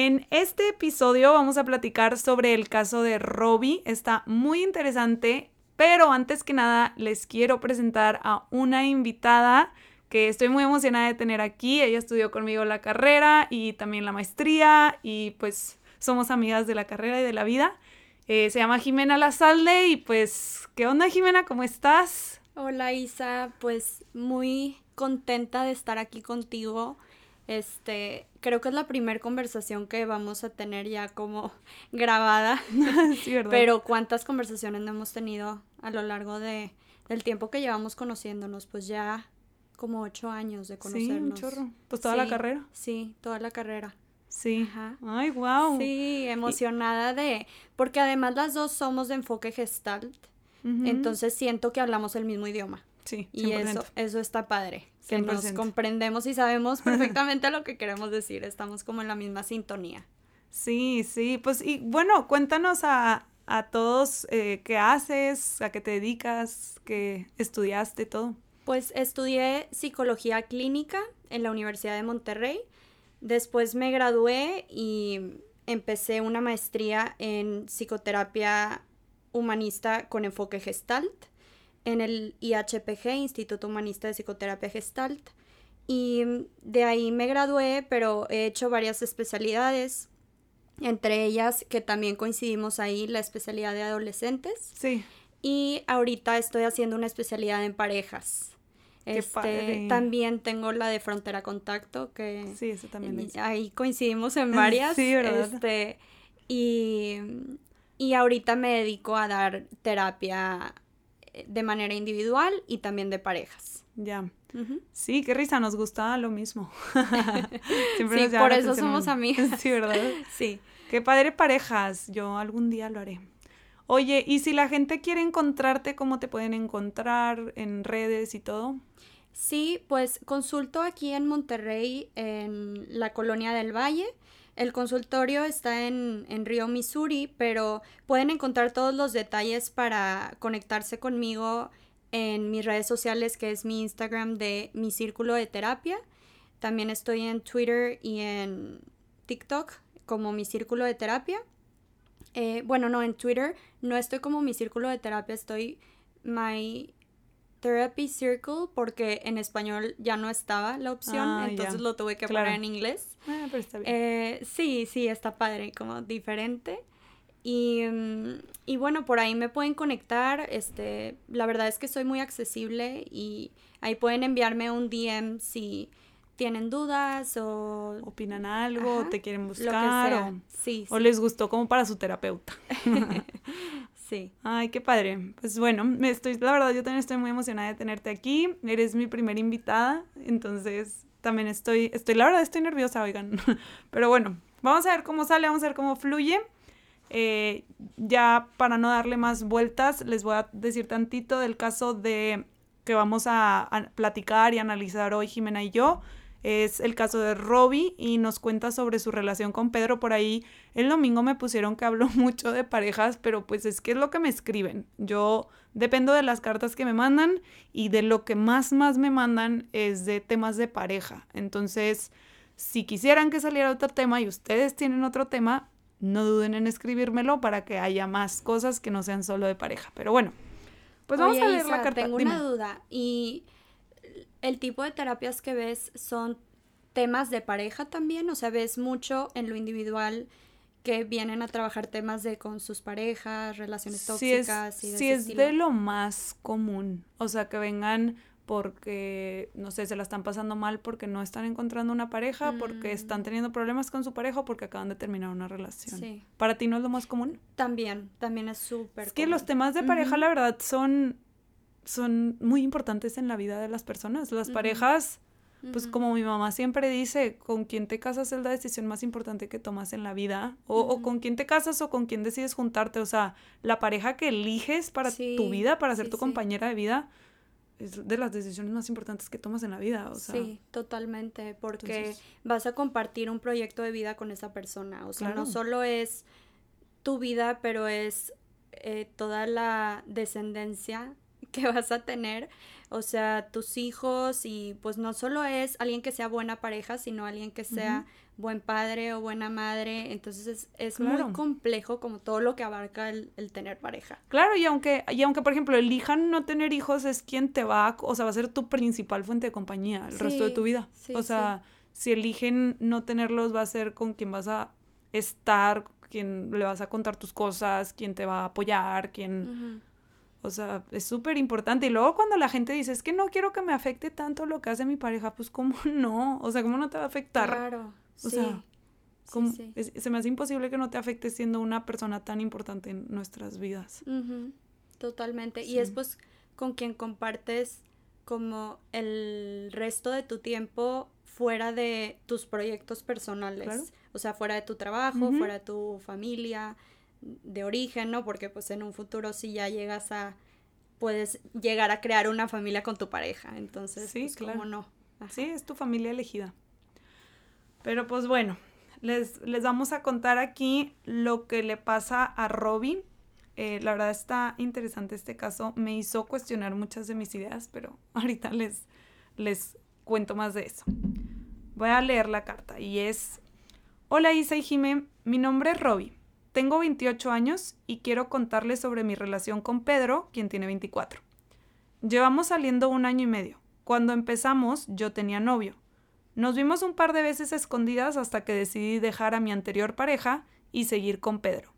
En este episodio vamos a platicar sobre el caso de Robbie. Está muy interesante, pero antes que nada les quiero presentar a una invitada que estoy muy emocionada de tener aquí. Ella estudió conmigo la carrera y también la maestría y pues somos amigas de la carrera y de la vida. Eh, se llama Jimena Lazalde y pues, ¿qué onda Jimena? ¿Cómo estás? Hola Isa, pues muy contenta de estar aquí contigo. Este, creo que es la primera conversación que vamos a tener ya como grabada. sí. Pero cuántas conversaciones no hemos tenido a lo largo de, del tiempo que llevamos conociéndonos, pues ya como ocho años de conocernos. Sí, un chorro. Pues toda la carrera. Sí, toda la carrera. Sí. Ajá. Ay, wow. Sí, emocionada de, porque además las dos somos de enfoque gestalt, entonces siento que hablamos el mismo idioma. Sí, 100%. Y eso, eso está padre, que nos comprendemos y sabemos perfectamente lo que queremos decir, estamos como en la misma sintonía. Sí, sí, pues y bueno, cuéntanos a, a todos eh, qué haces, a qué te dedicas, qué estudiaste, todo. Pues estudié psicología clínica en la Universidad de Monterrey. Después me gradué y empecé una maestría en psicoterapia humanista con enfoque gestalt en el IHPG, Instituto Humanista de Psicoterapia Gestalt. Y de ahí me gradué, pero he hecho varias especialidades, entre ellas que también coincidimos ahí, la especialidad de adolescentes. Sí. Y ahorita estoy haciendo una especialidad en parejas. Este, también tengo la de Frontera Contacto, que sí, eso también ahí coincidimos en varias. sí, ¿verdad? Este, y, y ahorita me dedico a dar terapia de manera individual y también de parejas. Ya. Sí, qué risa, nos gustaba lo mismo. sí, por eso somos amigas. Sí, ¿verdad? sí. Qué padre parejas, yo algún día lo haré. Oye, y si la gente quiere encontrarte, ¿cómo te pueden encontrar en redes y todo? Sí, pues consulto aquí en Monterrey, en la colonia del Valle. El consultorio está en, en, Río Missouri, pero pueden encontrar todos los detalles para conectarse conmigo en mis redes sociales, que es mi Instagram de mi círculo de terapia. También estoy en Twitter y en TikTok como mi círculo de terapia. Eh, bueno, no, en Twitter no estoy como mi círculo de terapia, estoy my therapy circle porque en español ya no estaba la opción, ah, entonces lo tuve que poner en inglés. Ah, pero está bien. Eh, sí, sí, está padre, como diferente. Y, mm, y, bueno, por ahí me pueden conectar. Este, la verdad es que soy muy accesible y ahí pueden enviarme un DM si tienen dudas o opinan algo, o te quieren buscar o, sí, o les gustó como para su terapeuta. sí. Ay, qué padre. Pues bueno, me estoy la verdad yo también estoy muy emocionada de tenerte aquí. Eres mi primera invitada, entonces también estoy estoy la verdad estoy nerviosa, oigan. Pero bueno, vamos a ver cómo sale, vamos a ver cómo fluye. Eh, ya para no darle más vueltas, les voy a decir tantito del caso de que vamos a platicar y analizar hoy Jimena y yo es el caso de Robbie y nos cuenta sobre su relación con Pedro. Por ahí el domingo me pusieron que hablo mucho de parejas, pero pues es que es lo que me escriben. Yo dependo de las cartas que me mandan y de lo que más más me mandan es de temas de pareja. Entonces, si quisieran que saliera otro tema y ustedes tienen otro tema, no duden en escribírmelo para que haya más cosas que no sean solo de pareja. Pero bueno, pues vamos a leer la carta. Tengo una duda y el tipo de terapias que ves son temas de pareja también, o sea, ves mucho en lo individual que vienen a trabajar temas de con sus parejas, relaciones tóxicas es, y de es de lo más común. O sea, que vengan porque, no sé, se la están pasando mal porque no están encontrando una pareja, porque están Mm. teniendo problemas con su pareja o porque acaban de terminar una relación. Sí. ¿Para ti no es lo más común? También, también es súper Es que los temas de pareja, la verdad, son, son muy importantes en la vida de las personas. Las parejas, pues como mi mamá siempre dice, con quien te casas es la decisión más importante que tomas en la vida. O, con quién te casas o con quién decides juntarte. O sea, la pareja que eliges para tu vida, para ser sí, tu sí. compañera de vida, es de las decisiones más importantes que tomas en la vida. O sea, sí, totalmente, porque entonces- vas a compartir un proyecto de vida con esa persona. O sea, no solo es tu vida, pero es eh, toda la descendencia que vas a tener. O sea, tus hijos y pues no solo es alguien que sea buena pareja, sino alguien que sea buen padre o buena madre. Entonces es, es Claro. muy complejo como todo lo que abarca el, el tener pareja. Claro, y aunque, y aunque, por ejemplo, elijan no tener hijos, es quien te va a, o sea, va a ser tu principal fuente de compañía el resto de tu vida. sí, o sea, si eligen no tenerlos, va a ser con quien vas a estar, quien le vas a contar tus cosas, quien te va a apoyar, quien. O sea, es súper importante. Y luego cuando la gente dice, es que no quiero que me afecte tanto lo que hace mi pareja, pues cómo no, o sea, cómo no te va a afectar. Claro, O sí. sea, Sí, ¿Cómo- sí. es- se me hace imposible que no te afecte siendo una persona tan importante en nuestras vidas. Totalmente. Y es pues con quien compartes como el resto de tu tiempo fuera de tus proyectos personales. Claro. O sea, fuera de tu trabajo, fuera de tu familia, de origen, ¿no? Porque pues en un futuro si ya llegas a, puedes llegar a crear una familia con tu pareja. Entonces, Sí, pues claro. cómo no. Ajá. Sí, es tu familia elegida. Pero pues bueno, les, les vamos a contar aquí lo que le pasa a Robbie. Eh, la verdad está interesante este caso. Me hizo cuestionar muchas de mis ideas, pero ahorita les, les cuento más de eso. Voy a leer la carta y es... Hola Isa y Jime, mi nombre es Robbie. Tengo 28 años y quiero contarles sobre mi relación con Pedro, quien tiene 24. Llevamos saliendo un año y medio. Cuando empezamos, yo tenía novio. Nos vimos un par de veces escondidas hasta que decidí dejar a mi anterior pareja y seguir con Pedro.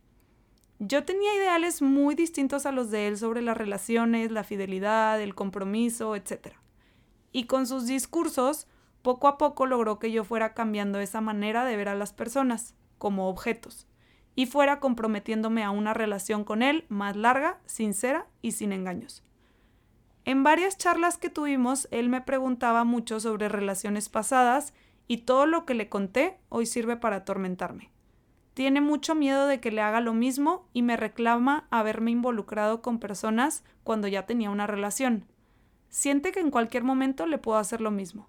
Yo tenía ideales muy distintos a los de él sobre las relaciones, la fidelidad, el compromiso, etc. Y con sus discursos, poco a poco logró que yo fuera cambiando esa manera de ver a las personas, como objetos, y fuera comprometiéndome a una relación con él más larga, sincera y sin engaños. En varias charlas que tuvimos, él me preguntaba mucho sobre relaciones pasadas y todo lo que le conté hoy sirve para atormentarme. Tiene mucho miedo de que le haga lo mismo y me reclama haberme involucrado con personas cuando ya tenía una relación. Siente que en cualquier momento le puedo hacer lo mismo.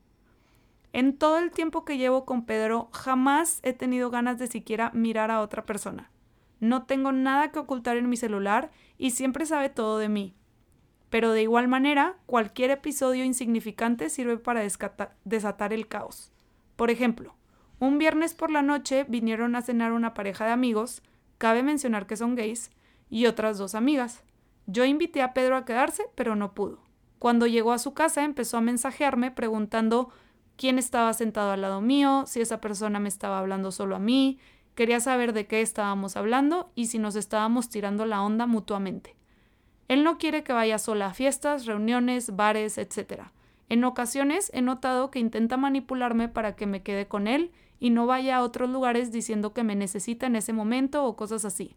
En todo el tiempo que llevo con Pedro, jamás he tenido ganas de siquiera mirar a otra persona. No tengo nada que ocultar en mi celular y siempre sabe todo de mí. Pero de igual manera, cualquier episodio insignificante sirve para desatar el caos. Por ejemplo, un viernes por la noche vinieron a cenar una pareja de amigos, cabe mencionar que son gays, y otras dos amigas. Yo invité a Pedro a quedarse, pero no pudo. Cuando llegó a su casa empezó a mensajearme preguntando quién estaba sentado al lado mío, si esa persona me estaba hablando solo a mí, quería saber de qué estábamos hablando y si nos estábamos tirando la onda mutuamente. Él no quiere que vaya sola a fiestas, reuniones, bares, etc. En ocasiones he notado que intenta manipularme para que me quede con él y no vaya a otros lugares diciendo que me necesita en ese momento o cosas así.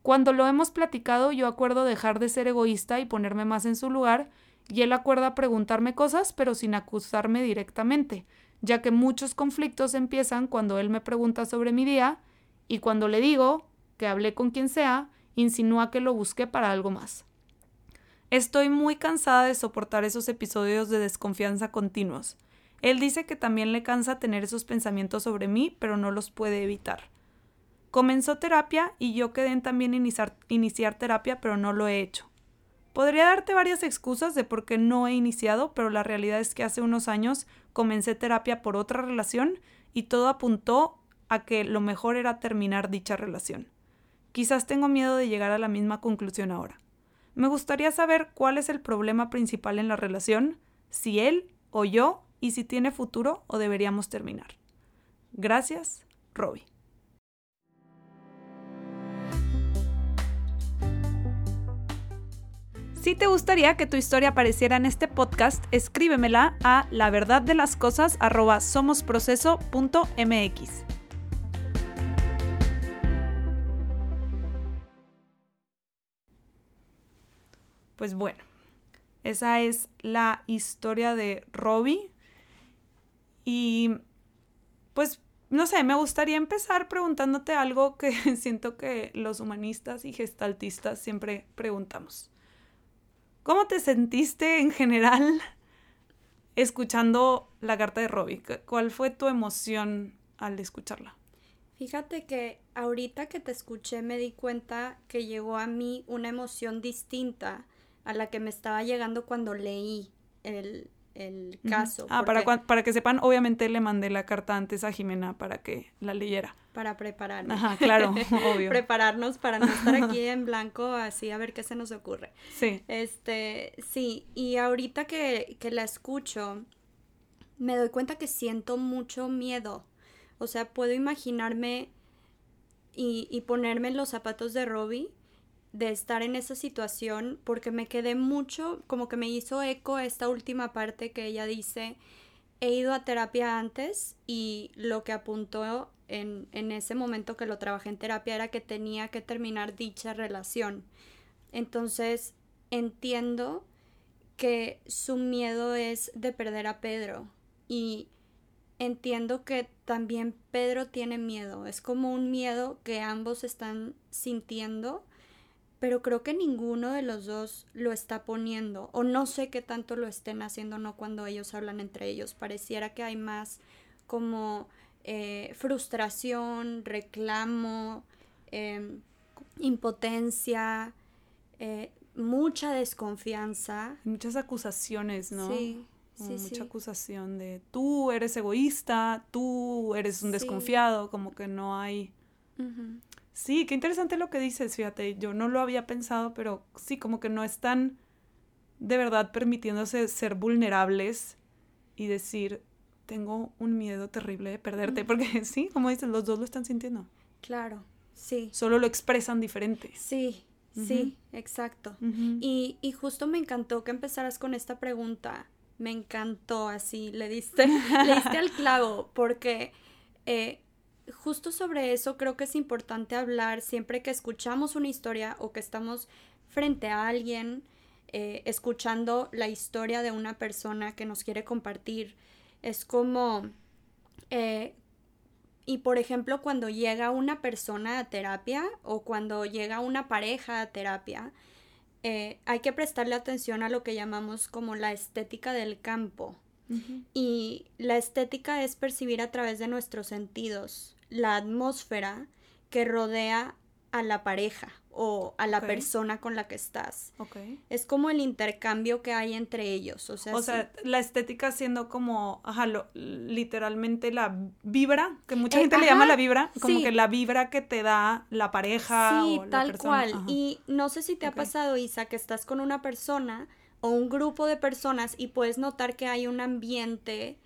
Cuando lo hemos platicado, yo acuerdo dejar de ser egoísta y ponerme más en su lugar, y él acuerda preguntarme cosas, pero sin acusarme directamente, ya que muchos conflictos empiezan cuando él me pregunta sobre mi día, y cuando le digo que hablé con quien sea, insinúa que lo busqué para algo más. Estoy muy cansada de soportar esos episodios de desconfianza continuos. Él dice que también le cansa tener esos pensamientos sobre mí, pero no los puede evitar. Comenzó terapia y yo quedé también iniciar, iniciar terapia, pero no lo he hecho. Podría darte varias excusas de por qué no he iniciado, pero la realidad es que hace unos años comencé terapia por otra relación y todo apuntó a que lo mejor era terminar dicha relación. Quizás tengo miedo de llegar a la misma conclusión ahora. Me gustaría saber cuál es el problema principal en la relación, si él o yo, y si tiene futuro o deberíamos terminar. Gracias, Robbie. Si te gustaría que tu historia apareciera en este podcast, escríbemela a la verdad de las cosas. Pues bueno, esa es la historia de Robbie. Y pues no sé, me gustaría empezar preguntándote algo que siento que los humanistas y gestaltistas siempre preguntamos. ¿Cómo te sentiste en general escuchando la carta de Robbie? ¿Cuál fue tu emoción al escucharla? Fíjate que ahorita que te escuché me di cuenta que llegó a mí una emoción distinta a la que me estaba llegando cuando leí el, el caso. Ah, para, para que sepan, obviamente le mandé la carta antes a Jimena para que la leyera. Para prepararnos. Ajá, claro, obvio. Prepararnos para no estar aquí en blanco, así a ver qué se nos ocurre. Sí. Este, sí, y ahorita que, que la escucho, me doy cuenta que siento mucho miedo. O sea, puedo imaginarme y, y ponerme en los zapatos de Robbie de estar en esa situación porque me quedé mucho, como que me hizo eco esta última parte que ella dice, he ido a terapia antes y lo que apuntó en, en ese momento que lo trabajé en terapia era que tenía que terminar dicha relación. Entonces entiendo que su miedo es de perder a Pedro y entiendo que también Pedro tiene miedo, es como un miedo que ambos están sintiendo pero creo que ninguno de los dos lo está poniendo o no sé qué tanto lo estén haciendo no cuando ellos hablan entre ellos pareciera que hay más como eh, frustración reclamo em, impotencia eh, mucha desconfianza. Muchas acusaciones no sí Sí, mucha acusación de tú eres egoísta, tú eres un desconfiado, como que no hay... Sí, qué interesante lo que dices, fíjate, yo no lo había pensado, pero sí, como que no están de verdad permitiéndose ser vulnerables y decir, tengo un miedo terrible de perderte, porque sí, como dices, los dos lo están sintiendo. Claro, sí. Solo lo expresan diferente. Sí, sí, exacto. y, y justo me encantó que empezaras con esta pregunta. Me encantó así, le diste, le diste al clavo, porque eh, justo sobre eso creo que es importante hablar siempre que escuchamos una historia o que estamos frente a alguien eh, escuchando la historia de una persona que nos quiere compartir. Es como, eh, y por ejemplo, cuando llega una persona a terapia o cuando llega una pareja a terapia, eh, hay que prestarle atención a lo que llamamos como la estética del campo. Y la estética es percibir a través de nuestros sentidos la atmósfera que rodea a la pareja o a la persona con la que estás. Es como el intercambio que hay entre ellos. O sea, o sea la estética siendo como, ajá, literalmente la vibra, que mucha eh, gente le llama la vibra, como que la vibra que te da la pareja. Sí, tal cual. Y no sé si te ha pasado, Isa, que estás con una persona o un grupo de personas y puedes notar que hay un ambiente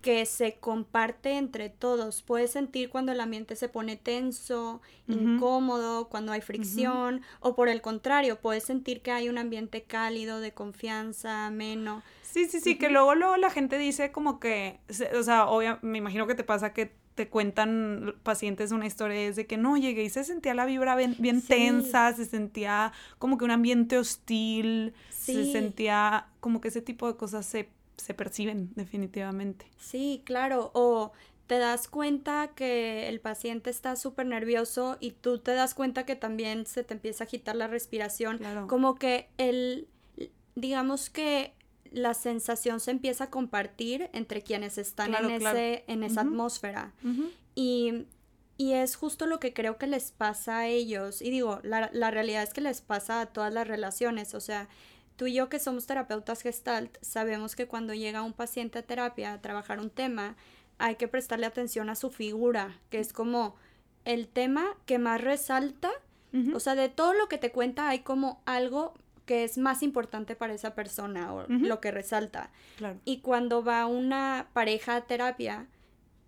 que se comparte entre todos. Puedes sentir cuando el ambiente se pone tenso, incómodo, cuando hay fricción, o por el contrario, puedes sentir que hay un ambiente cálido, de confianza, ameno. Sí, sí, sí, que luego, luego la gente dice como que, o sea, obvio, me imagino que te pasa que te cuentan pacientes una historia es de que no llegué y se sentía la vibra bien, tensa, se sentía como que un ambiente hostil, se sentía como que ese tipo de cosas se se perciben definitivamente. Sí, claro. O te das cuenta que el paciente está súper nervioso y tú te das cuenta que también se te empieza a agitar la respiración. Como que el, digamos que la sensación se empieza a compartir entre quienes están en, ese, en esa atmósfera. y, y, es justo lo que creo que les pasa a ellos. Y digo, la, la realidad es que les pasa a todas las relaciones. O sea, Tú y yo que somos terapeutas gestalt sabemos que cuando llega un paciente a terapia a trabajar un tema, hay que prestarle atención a su figura, que es como el tema que más resalta. O sea, de todo lo que te cuenta hay como algo que es más importante para esa persona o lo que resalta. Y cuando va una pareja a terapia,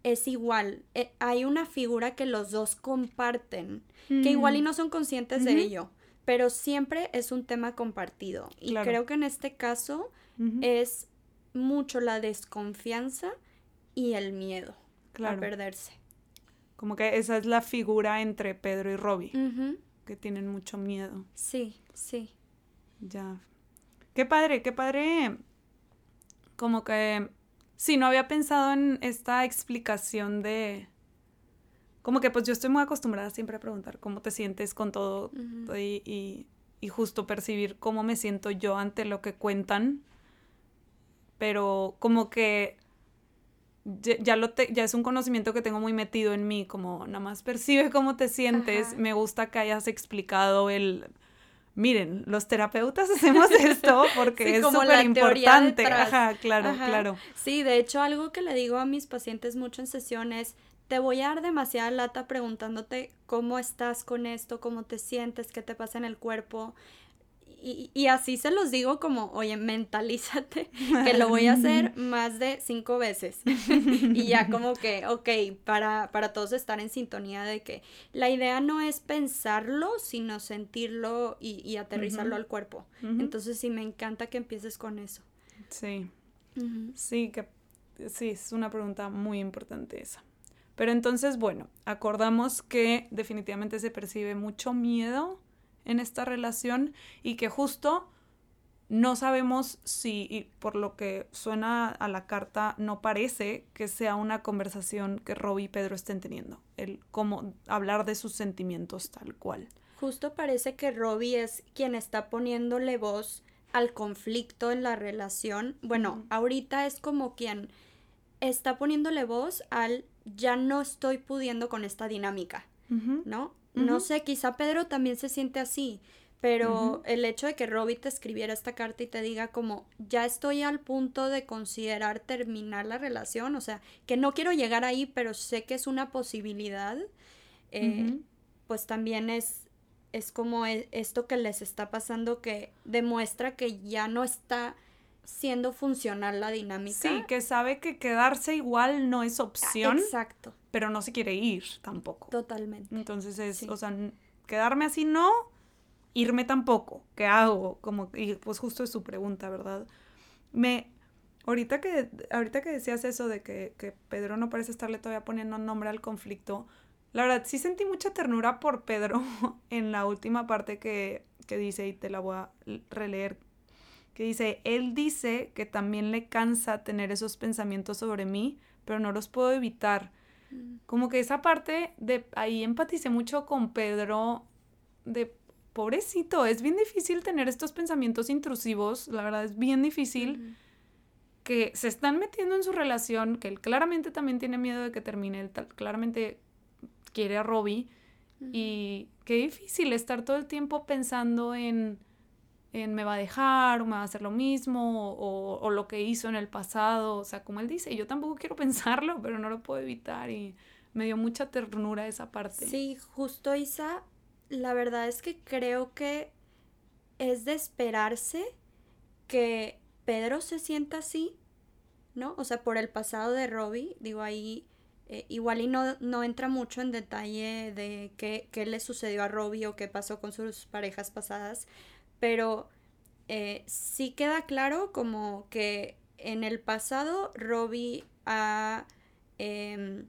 es igual. Eh, hay una figura que los dos comparten, que igual y no son conscientes de ello pero siempre es un tema compartido. Y creo que en este caso es mucho la desconfianza y el miedo a perderse. Como que esa es la figura entre Pedro y Robbie, que tienen mucho miedo. Sí, sí. Ya. Qué padre, qué padre. Como que sí, no había pensado en esta explicación de... Como que pues yo estoy muy acostumbrada siempre a preguntar cómo te sientes con todo y, y, justo percibir cómo me siento yo ante lo que cuentan. Pero como que ya, lo ya es un conocimiento que tengo muy metido en mí, como nada más percibe cómo te sientes. Me gusta que hayas explicado el, miren, los terapeutas hacemos esto porque es súper importante. Ajá, claro, claro. Sí, de hecho algo que le digo a mis pacientes mucho en sesiones, te voy a dar demasiada lata preguntándote cómo estás con esto, cómo te sientes, qué te pasa en el cuerpo. Y, así se los digo como, oye, mentalízate que lo voy a hacer más de cinco veces. y ya como que, ok, para, para todos estar en sintonía de que la idea no es pensarlo, sino sentirlo y, aterrizarlo al cuerpo. Entonces sí, me encanta que empieces con eso. Sí. Sí, que sí, es una pregunta muy importante esa. Pero entonces, bueno, acordamos que definitivamente se percibe mucho miedo en esta relación y que justo no sabemos si, y por lo que suena a la carta, no parece que sea una conversación que Robbie y Pedro estén teniendo, el cómo hablar de sus sentimientos tal cual. Justo parece que Robbie es quien está poniéndole voz al conflicto en la relación. Bueno, ahorita es como quien está poniéndole voz al ya no estoy pudiendo con esta dinámica, ¿no? No sé, quizá Pedro también se siente así, pero el hecho de que Robbie te escribiera esta carta y te diga como, ya estoy al punto de considerar terminar la relación, o sea, que no quiero llegar ahí, pero sé que es una posibilidad, eh, pues también es, es como e, esto que les está pasando que demuestra que ya no está siendo funcional la dinámica. Sí, que sabe que quedarse igual no es opción. Exacto pero no se quiere ir tampoco. Totalmente. Entonces es, o sea, quedarme así no, irme tampoco. ¿Qué hago? Como, y pues justo es su pregunta, ¿verdad? Me, ahorita que, ahorita que decías eso de que, que Pedro no parece estarle todavía poniendo nombre al conflicto, la verdad sí sentí mucha ternura por Pedro en la última parte que, que dice, y te la voy a releer, que dice, él dice que también le cansa tener esos pensamientos sobre mí, pero no los puedo evitar como que esa parte de ahí empaticé mucho con Pedro de pobrecito, es bien difícil tener estos pensamientos intrusivos, la verdad es bien difícil que se están metiendo en su relación, que él claramente también tiene miedo de que termine, él claramente quiere a Robbie y qué difícil estar todo el tiempo pensando en me va a dejar o me va a hacer lo mismo o, o, lo que hizo en el pasado. O sea, como él dice, yo tampoco quiero pensarlo, pero no lo puedo evitar y me dio mucha ternura esa parte. Sí, justo Isa, la verdad es que creo que es de esperarse que Pedro se sienta así, ¿no? O sea, por el pasado de Robbie, digo ahí, eh, igual y no, no entra mucho en detalle de qué, qué le sucedió a Robbie o qué pasó con sus parejas pasadas, pero eh, sí queda claro como que en el pasado Robbie ha em,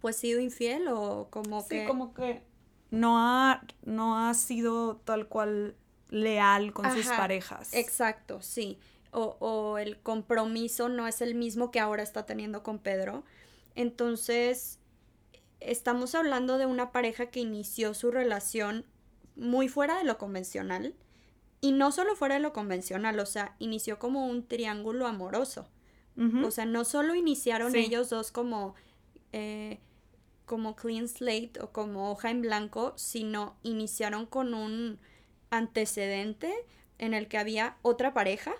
pues sido infiel o como sí, como que no ha, no ha sido tal cual leal con sus parejas. Exacto, sí. O, o, el compromiso no es el mismo que ahora está teniendo con Pedro. Entonces, estamos hablando de una pareja que inició su relación muy fuera de lo convencional y no solo fuera de lo convencional, o sea, inició como un triángulo amoroso. O sea, no solo iniciaron ellos dos como, eh, como clean slate o como hoja en blanco, sino iniciaron con un antecedente en el que había otra pareja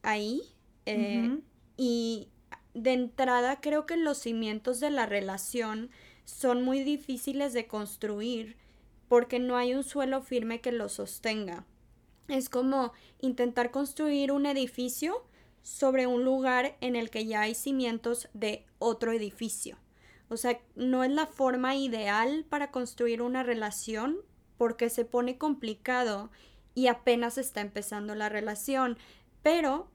ahí. Eh, y de entrada creo que los cimientos de la relación son muy difíciles de construir porque no hay un suelo firme que los sostenga. Es como intentar construir un edificio sobre un lugar en el que ya hay cimientos de otro edificio. O sea, no es la forma ideal para construir una relación porque se pone complicado y apenas está empezando la relación. Pero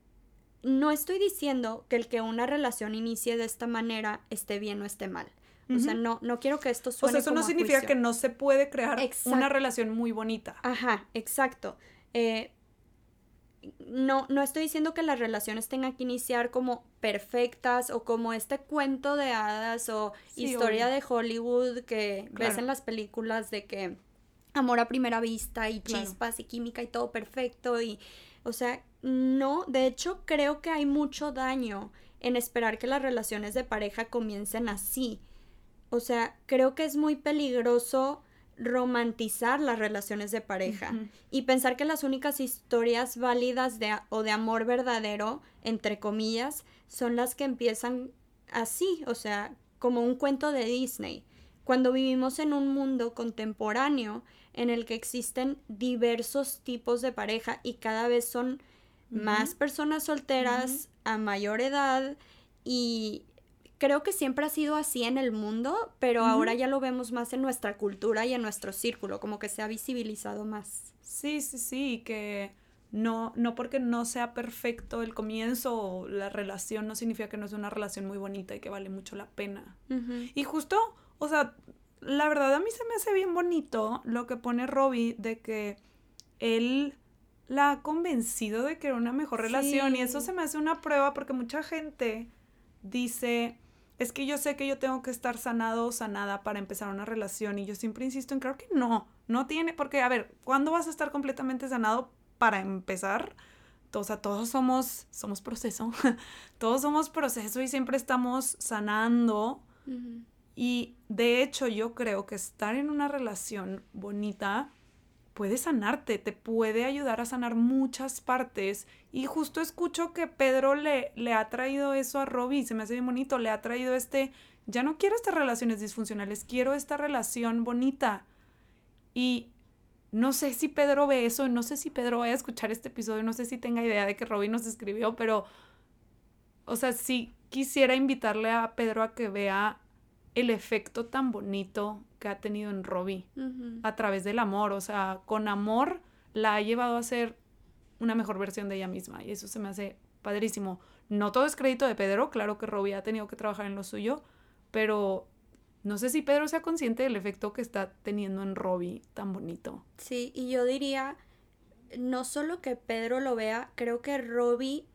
no estoy diciendo que el que una relación inicie de esta manera esté bien o esté mal. O sea, no, no quiero que esto suene. O sea, eso no significa que no se puede crear una relación muy bonita. Ajá, exacto. Eh, no, no estoy diciendo que las relaciones tengan que iniciar como perfectas o como este cuento de hadas o historia de Hollywood que ves en las películas de que amor a primera vista y chispas y química y todo perfecto y o sea, no, de hecho creo que hay mucho daño en esperar que las relaciones de pareja comiencen así. O sea, creo que es muy peligroso romantizar las relaciones de pareja y pensar que las únicas historias válidas de, o de amor verdadero, entre comillas, son las que empiezan así, o sea, como un cuento de Disney. Cuando vivimos en un mundo contemporáneo en el que existen diversos tipos de pareja y cada vez son más personas solteras a mayor edad y creo que siempre ha sido así en el mundo, pero ahora ya lo vemos más en nuestra cultura y en nuestro círculo, como que se ha visibilizado más. Sí, sí, sí, que no, no porque no sea perfecto el comienzo o la relación no significa que no es una relación muy bonita y que vale mucho la pena. Y justo, o sea, la verdad a mí se me hace bien bonito lo que pone Robbie de que él la ha convencido de que era una mejor relación y eso se me hace una prueba porque mucha gente dice es que yo sé que yo tengo que estar sanado o sanada para empezar una relación y yo siempre insisto en creo que no, no tiene, porque a ver, ¿cuándo vas a estar completamente sanado para empezar? O sea, todos somos, somos proceso, todos somos proceso y siempre estamos sanando. Y de hecho yo creo que estar en una relación bonita puede sanarte, te puede ayudar a sanar muchas partes. Y justo escucho que Pedro le, le ha traído eso a Robbie, se me hace bien bonito, le ha traído este, ya no quiero estas relaciones disfuncionales, quiero esta relación bonita. Y no sé si Pedro ve eso, no sé si Pedro vaya a escuchar este episodio, no sé si tenga idea de que Robbie nos escribió, pero, o sea, sí quisiera invitarle a Pedro a que vea el efecto tan bonito que ha tenido en Robbie a través del amor. O sea, con amor la ha llevado a ser una mejor versión de ella misma. Y eso se me hace padrísimo. No todo es crédito de Pedro, claro que Robbie ha tenido que trabajar en lo suyo, pero no sé si Pedro sea consciente del efecto que está teniendo en Robbie tan bonito. Sí, y yo diría, no solo que Pedro lo vea, creo que Robbie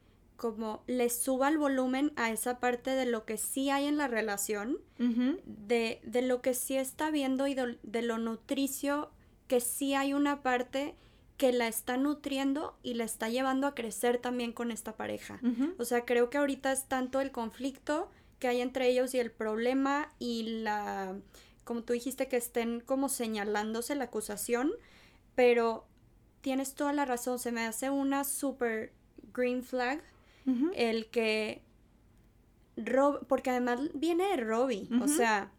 como le suba el volumen a esa parte de lo que sí hay en la relación, de, de, lo que sí está viendo y de, lo nutricio, que sí hay una parte que la está nutriendo y la está llevando a crecer también con esta pareja. O sea, creo que ahorita es tanto el conflicto que hay entre ellos y el problema y la, como tú dijiste, que estén como señalándose la acusación, pero tienes toda la razón, se me hace una super green flag el que Rob, porque además viene de Robbie, o sea,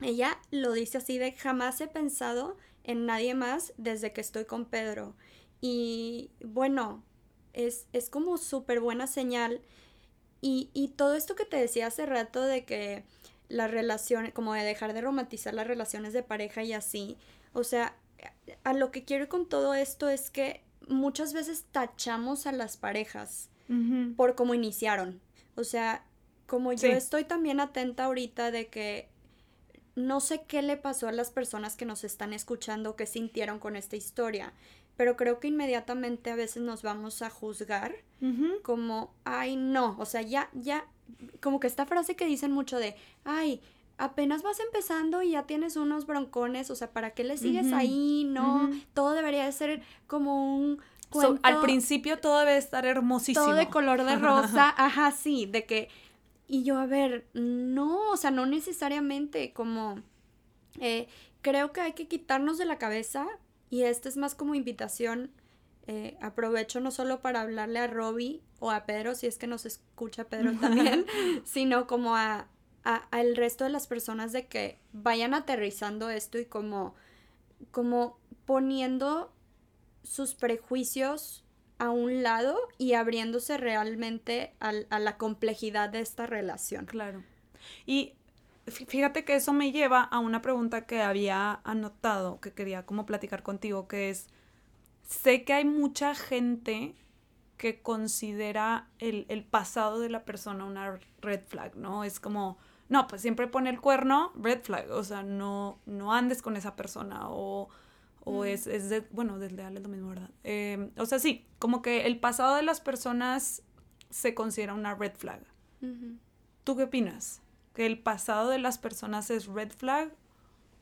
ella lo dice así de jamás he pensado en nadie más desde que estoy con Pedro. Y bueno, es, es como súper buena señal. Y, y todo esto que te decía hace rato de que las relaciones, como de dejar de romantizar las relaciones de pareja y así, o sea, a lo que quiero con todo esto es que muchas veces tachamos a las parejas por cómo iniciaron. O sea, como yo estoy también atenta ahorita de que no sé qué le pasó a las personas que nos están escuchando, que sintieron con esta historia, pero creo que inmediatamente a veces nos vamos a juzgar como, ay, no, o sea, ya, ya, como que esta frase que dicen mucho de, ay, apenas vas empezando y ya tienes unos broncones, o sea, ¿para qué le sigues ahí? No, todo debería de ser como un al principio todo debe estar hermosísimo. Todo de color de rosa, ajá, sí, de que... Y yo, a ver, no, o sea, no necesariamente como... Eh, creo que hay que quitarnos de la cabeza, y esta es más como invitación, eh, aprovecho no solo para hablarle a Robbie o a Pedro, si es que nos escucha Pedro también, sino como a, al resto de las personas de que vayan aterrizando esto y como, como poniendo sus prejuicios a un lado y abriéndose realmente a la complejidad de esta relación. Claro. Y fíjate que eso me lleva a una pregunta que había anotado, que quería como platicar contigo, que es, sé que hay mucha gente que considera el, el pasado de la persona una red flag, ¿no? Es como, no, pues siempre pone el cuerno, red flag, o sea, no, no andes con esa persona o, o es, es de, bueno, desleal es lo mismo, ¿verdad? Em, o sea, sí, como que el pasado de las personas se considera una red flag. ¿Tú qué opinas? ¿Que el pasado de las personas es red flag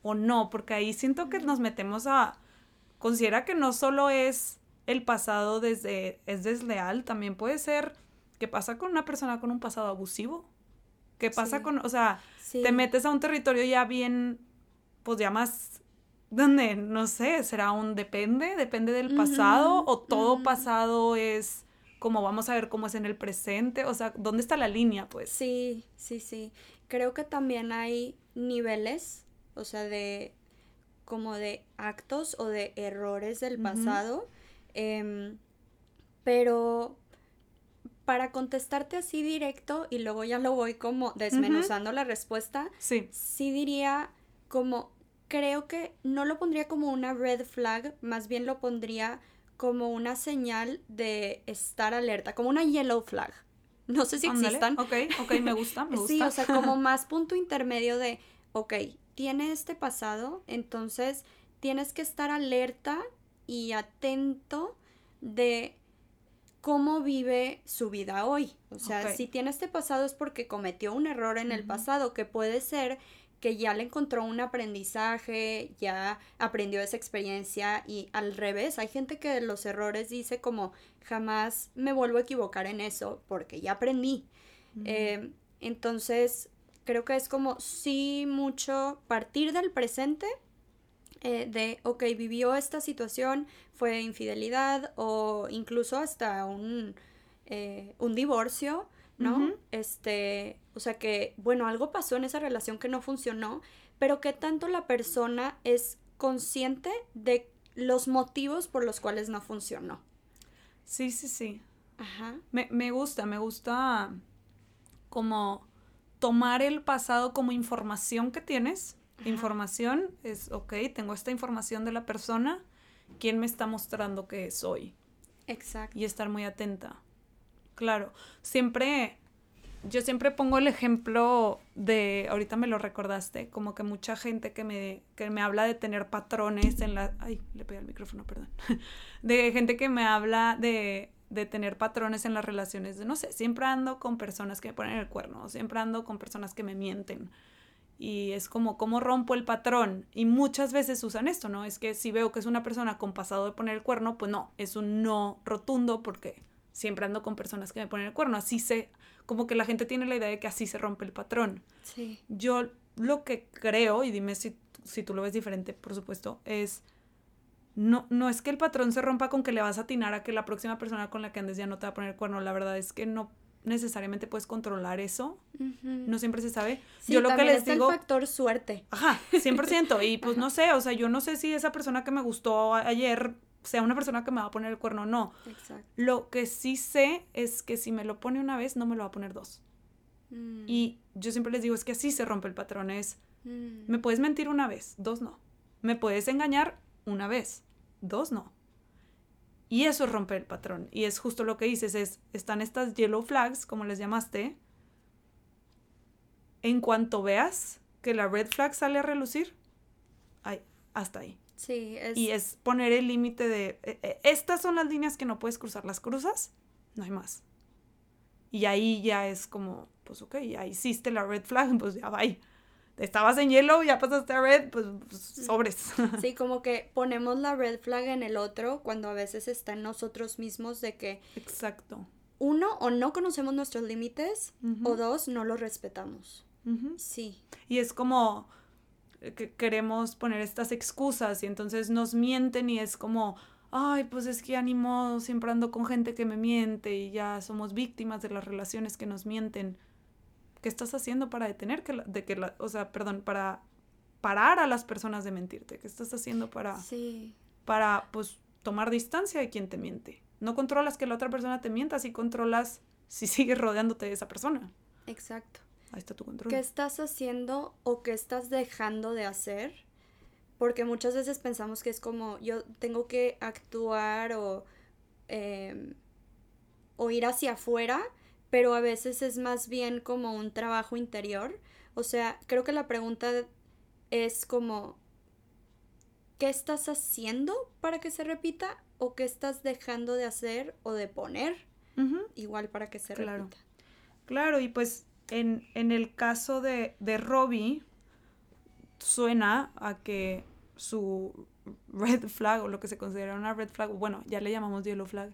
o no? Porque ahí siento que nos metemos a... Considera que no solo es el pasado desde... es desleal, también puede ser... ¿Qué pasa con una persona con un pasado abusivo? ¿Qué pasa con, o sea, te metes a un territorio ya bien, pues ya más, donde, no sé, será un depende, depende del pasado, o todo pasado es como vamos a ver cómo es en el presente, o sea, ¿dónde está la línea, pues? Sí, sí, sí. Creo que también hay niveles, o sea, de como de actos o de errores del pasado, em, pero para contestarte así directo y luego ya lo voy como desmenuzando la respuesta, sí. sí diría como, creo que no lo pondría como una red flag, más bien lo pondría como una señal de estar alerta, como una yellow flag. No sé si existan. Ok, ok, me gusta, me gusta. Sí, o sea, como más punto intermedio de, ok, tiene este pasado, entonces tienes que estar alerta y atento de cómo vive su vida hoy. O sea, si tiene este pasado es porque cometió un error en el pasado, que puede ser que ya le encontró un aprendizaje, ya aprendió esa experiencia y al revés, hay gente que de los errores dice como jamás me vuelvo a equivocar en eso porque ya aprendí. Eh, entonces, creo que es como sí mucho partir del presente eh, de, ok, vivió esta situación, fue infidelidad o incluso hasta un, eh, un divorcio, ¿no? Este, o sea que, bueno, algo pasó en esa relación que no funcionó, pero que tanto la persona es consciente de los motivos por los cuales no funcionó. Sí, sí, sí. Ajá. Me, me gusta, me gusta como tomar el pasado como información que tienes Información es, ok, tengo esta información de la persona, ¿quién me está mostrando que soy? Exacto. Y estar muy atenta. Claro, siempre, yo siempre pongo el ejemplo de, ahorita me lo recordaste, como que mucha gente que me, que me habla de tener patrones en la, ay, le pegué el micrófono, perdón, de gente que me habla de, de tener patrones en las relaciones, de no sé, siempre ando con personas que me ponen el cuerno, siempre ando con personas que me mienten y es como, ¿cómo rompo el patrón? Y muchas veces usan esto, ¿no? Es que si veo que es una persona con pasado de poner el cuerno, pues no, es un no rotundo porque siempre ando con personas que me ponen el cuerno. Así se, como que la gente tiene la idea de que así se rompe el patrón. Sí. Yo lo que creo, y dime si, si tú lo ves diferente, por supuesto, es... No, no es que el patrón se rompa con que le vas a atinar a que la próxima persona con la que andes ya no te va a poner el cuerno. La verdad es que no necesariamente puedes controlar eso. No siempre se sabe. yo lo que les digo. el factor suerte. Ajá, 100%. Y pues no sé, o sea, yo no sé si esa persona que me gustó ayer sea una persona que me va a poner el cuerno o no. Exacto. Lo que sí sé es que si me lo pone una vez, no me lo va a poner dos. Mm. Y yo siempre les digo, es que así se rompe el patrón. Es, mm. me puedes mentir una vez, dos no. Me puedes engañar una vez, dos no. Y eso rompe el patrón. Y es justo lo que dices, es, están estas yellow flags, como les llamaste. En cuanto veas que la red flag sale a relucir, ay, hasta ahí. Sí, es... Y es poner el límite de, e, e, estas son las líneas que no puedes cruzar, las cruzas, no hay más. Y ahí ya es como, pues ok, ya hiciste la red flag, pues ya va estabas en yellow, ya pasaste a red, pues, pues sobres. Sí, como que ponemos la red flag en el otro cuando a veces está en nosotros mismos de que... Exacto. Uno, o no conocemos nuestros límites, o dos, no los respetamos. Sí. Y es como que queremos poner estas excusas y entonces nos mienten y es como, ay, pues es que ánimo, siempre ando con gente que me miente y ya somos víctimas de las relaciones que nos mienten. ¿Qué estás haciendo para detener que la, de que la, o sea, perdón, para parar a las personas de mentirte? ¿Qué estás haciendo para, sí. para, pues, tomar distancia de quien te miente? No controlas que la otra persona te mienta, si controlas si sigues rodeándote de esa persona. Exacto. Ahí está tu control. ¿Qué estás haciendo o qué estás dejando de hacer? Porque muchas veces pensamos que es como yo tengo que actuar o, em, o ir hacia afuera, pero a veces es más bien como un trabajo interior. O sea, creo que la pregunta es como, ¿qué estás haciendo para que se repita? ¿O qué estás dejando de hacer o de poner? Igual para que se claro. repita. Claro, y pues en, en el caso de, de Robbie, suena a que su red flag o lo que se considera una red flag, bueno, ya le llamamos yellow flag,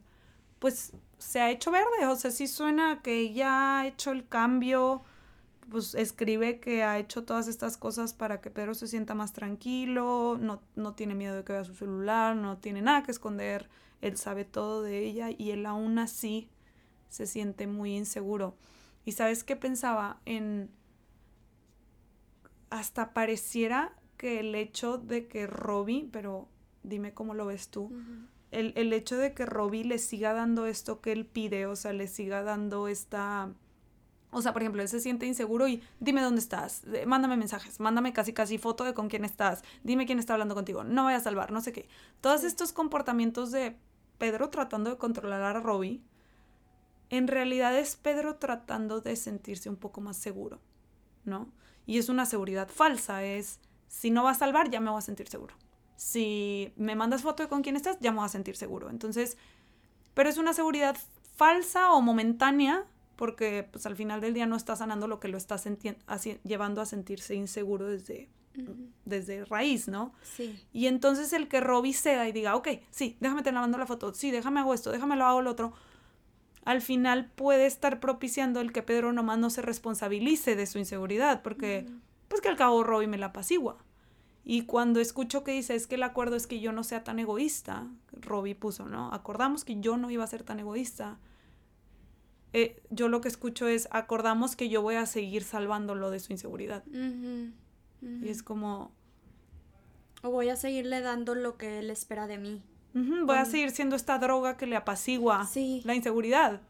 pues se ha hecho verde, o sea, sí suena que ella ha hecho el cambio, pues escribe que ha hecho todas estas cosas para que Pedro se sienta más tranquilo, no, no tiene miedo de que vea su celular, no tiene nada que esconder, él sabe todo de ella y él aún así se siente muy inseguro. Y sabes qué pensaba en... Hasta pareciera que el hecho de que Robbie, pero dime cómo lo ves tú, el, el hecho de que Robbie le siga dando esto que él pide, o sea, le siga dando esta o sea, por ejemplo, él se siente inseguro y dime dónde estás, mándame mensajes, mándame casi casi foto de con quién estás, dime quién está hablando contigo, no vaya a salvar, no sé qué. Todos estos comportamientos de Pedro tratando de controlar a Robbie, en realidad es Pedro tratando de sentirse un poco más seguro, ¿no? Y es una seguridad falsa, es, si no va a salvar, ya me voy a sentir seguro. Si me mandas foto de con quién estás, ya me voy a sentir seguro. Entonces, pero es una seguridad falsa o momentánea porque pues al final del día no está sanando lo que lo está llevando a sentirse inseguro desde, desde raíz, ¿no? Sí. Y entonces el que Robbie ceda y diga, ok, sí, déjame te lavando la foto, sí, déjame hago esto, déjame lo hago lo otro, al final puede estar propiciando el que Pedro nomás no se responsabilice de su inseguridad, porque pues que al cabo Robbie me la apacigua. Y cuando escucho que dice, es que el acuerdo es que yo no sea tan egoísta, Robbie puso, ¿no? Acordamos que yo no iba a ser tan egoísta eh, yo lo que escucho es, acordamos que yo voy a seguir salvándolo de su inseguridad. Y es como... O voy a seguirle dando lo que él espera de mí. Voy a seguir siendo esta droga que le apacigua la inseguridad.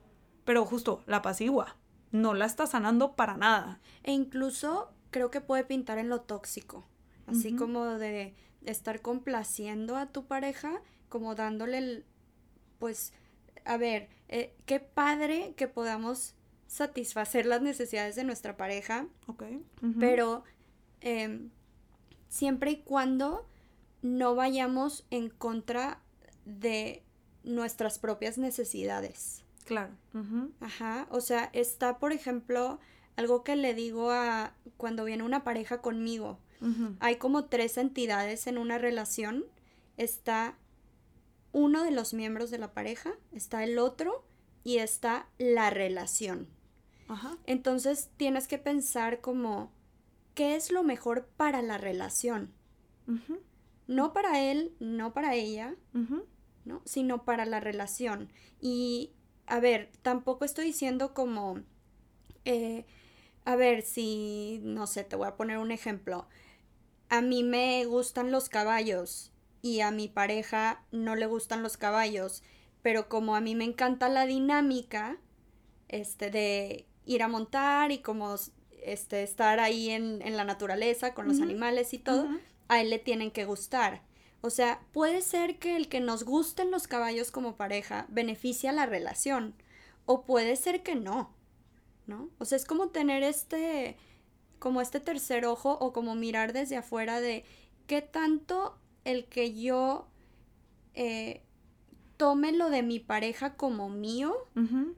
Pero justo, la apacigua. No la está sanando para nada. E incluso creo que puede pintar en lo tóxico. Así como de estar complaciendo a tu pareja, como dándole el, pues a ver, eh, qué padre que podamos satisfacer las necesidades de nuestra pareja. Ok. Pero em, siempre y cuando no vayamos en contra de nuestras propias necesidades. Claro. Ajá. O sea, está, por ejemplo, algo que le digo a cuando viene una pareja conmigo. Hay como tres entidades en una relación. Está uno de los miembros de la pareja, está el otro y está la relación. Entonces tienes que pensar como, ¿qué es lo mejor para la relación? No para él, no para ella, ¿no? Sino para la relación. Y, a ver, tampoco estoy diciendo como, eh, a ver, si, no sé, te voy a poner un ejemplo. A mí me gustan los caballos y a mi pareja no le gustan los caballos, pero como a mí me encanta la dinámica este de ir a montar y como este estar ahí en, la naturaleza con los animales y todo, a él le tienen que gustar. O sea, puede ser que el que nos gusten los caballos como pareja beneficia la relación o puede ser que no, ¿no? O sea, es como tener este como este tercer ojo o como mirar desde afuera de qué tanto el que yo eh, tome lo de mi pareja como mío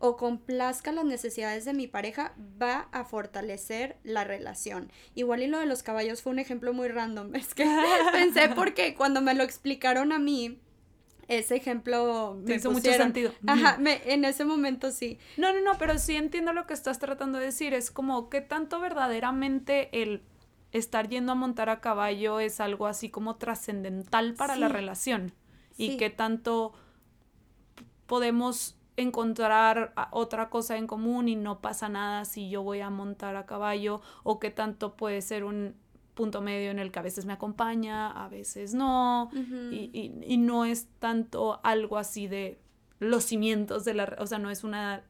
o complazca las necesidades de mi pareja va a fortalecer la relación. Igual y lo de los caballos fue un ejemplo muy random. Es que pensé porque cuando me lo explicaron a mí, ese ejemplo me hizo mucho sentido. Ajá, en ese momento sí. No, no, no, pero sí entiendo lo que estás tratando de decir. Es como que tanto verdaderamente el estar yendo a montar a caballo es algo así como trascendental para la relación y que tanto podemos encontrar otra cosa en común y no pasa nada si yo voy a montar a caballo o que tanto puede ser un punto medio en el que a veces me acompaña, a veces no, y, y, no es tanto algo así de los cimientos de la, o sea, no es una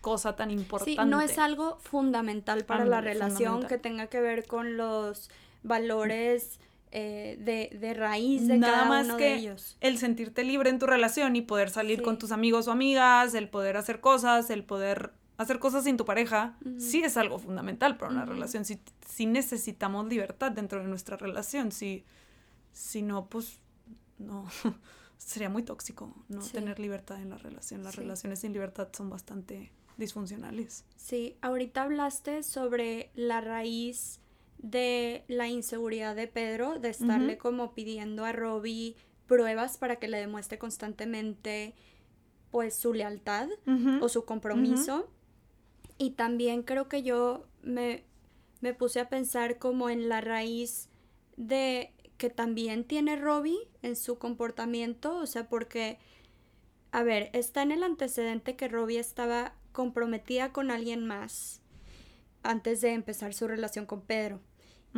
cosa tan importante. Sí, no es algo fundamental para la relación que tenga que ver con los valores eh, de, de, raíz de Nada cada más uno que de ellos. El sentirte libre en tu relación y poder salir con tus amigos o amigas, el poder hacer cosas, el poder hacer cosas sin tu pareja, sí es algo fundamental para una relación. Si, si, necesitamos libertad dentro de nuestra relación, si, si no, pues no, sería muy tóxico no tener libertad en la relación. Las relaciones sin libertad son bastante disfuncionales. Sí, ahorita hablaste sobre la raíz de la inseguridad de Pedro, de estarle como pidiendo a Robbie pruebas para que le demuestre constantemente pues su lealtad o su compromiso. Y también creo que yo me, me puse a pensar como en la raíz de que también tiene Robbie en su comportamiento, o sea, porque, a ver, está en el antecedente que Robbie estaba comprometida con alguien más antes de empezar su relación con Pedro.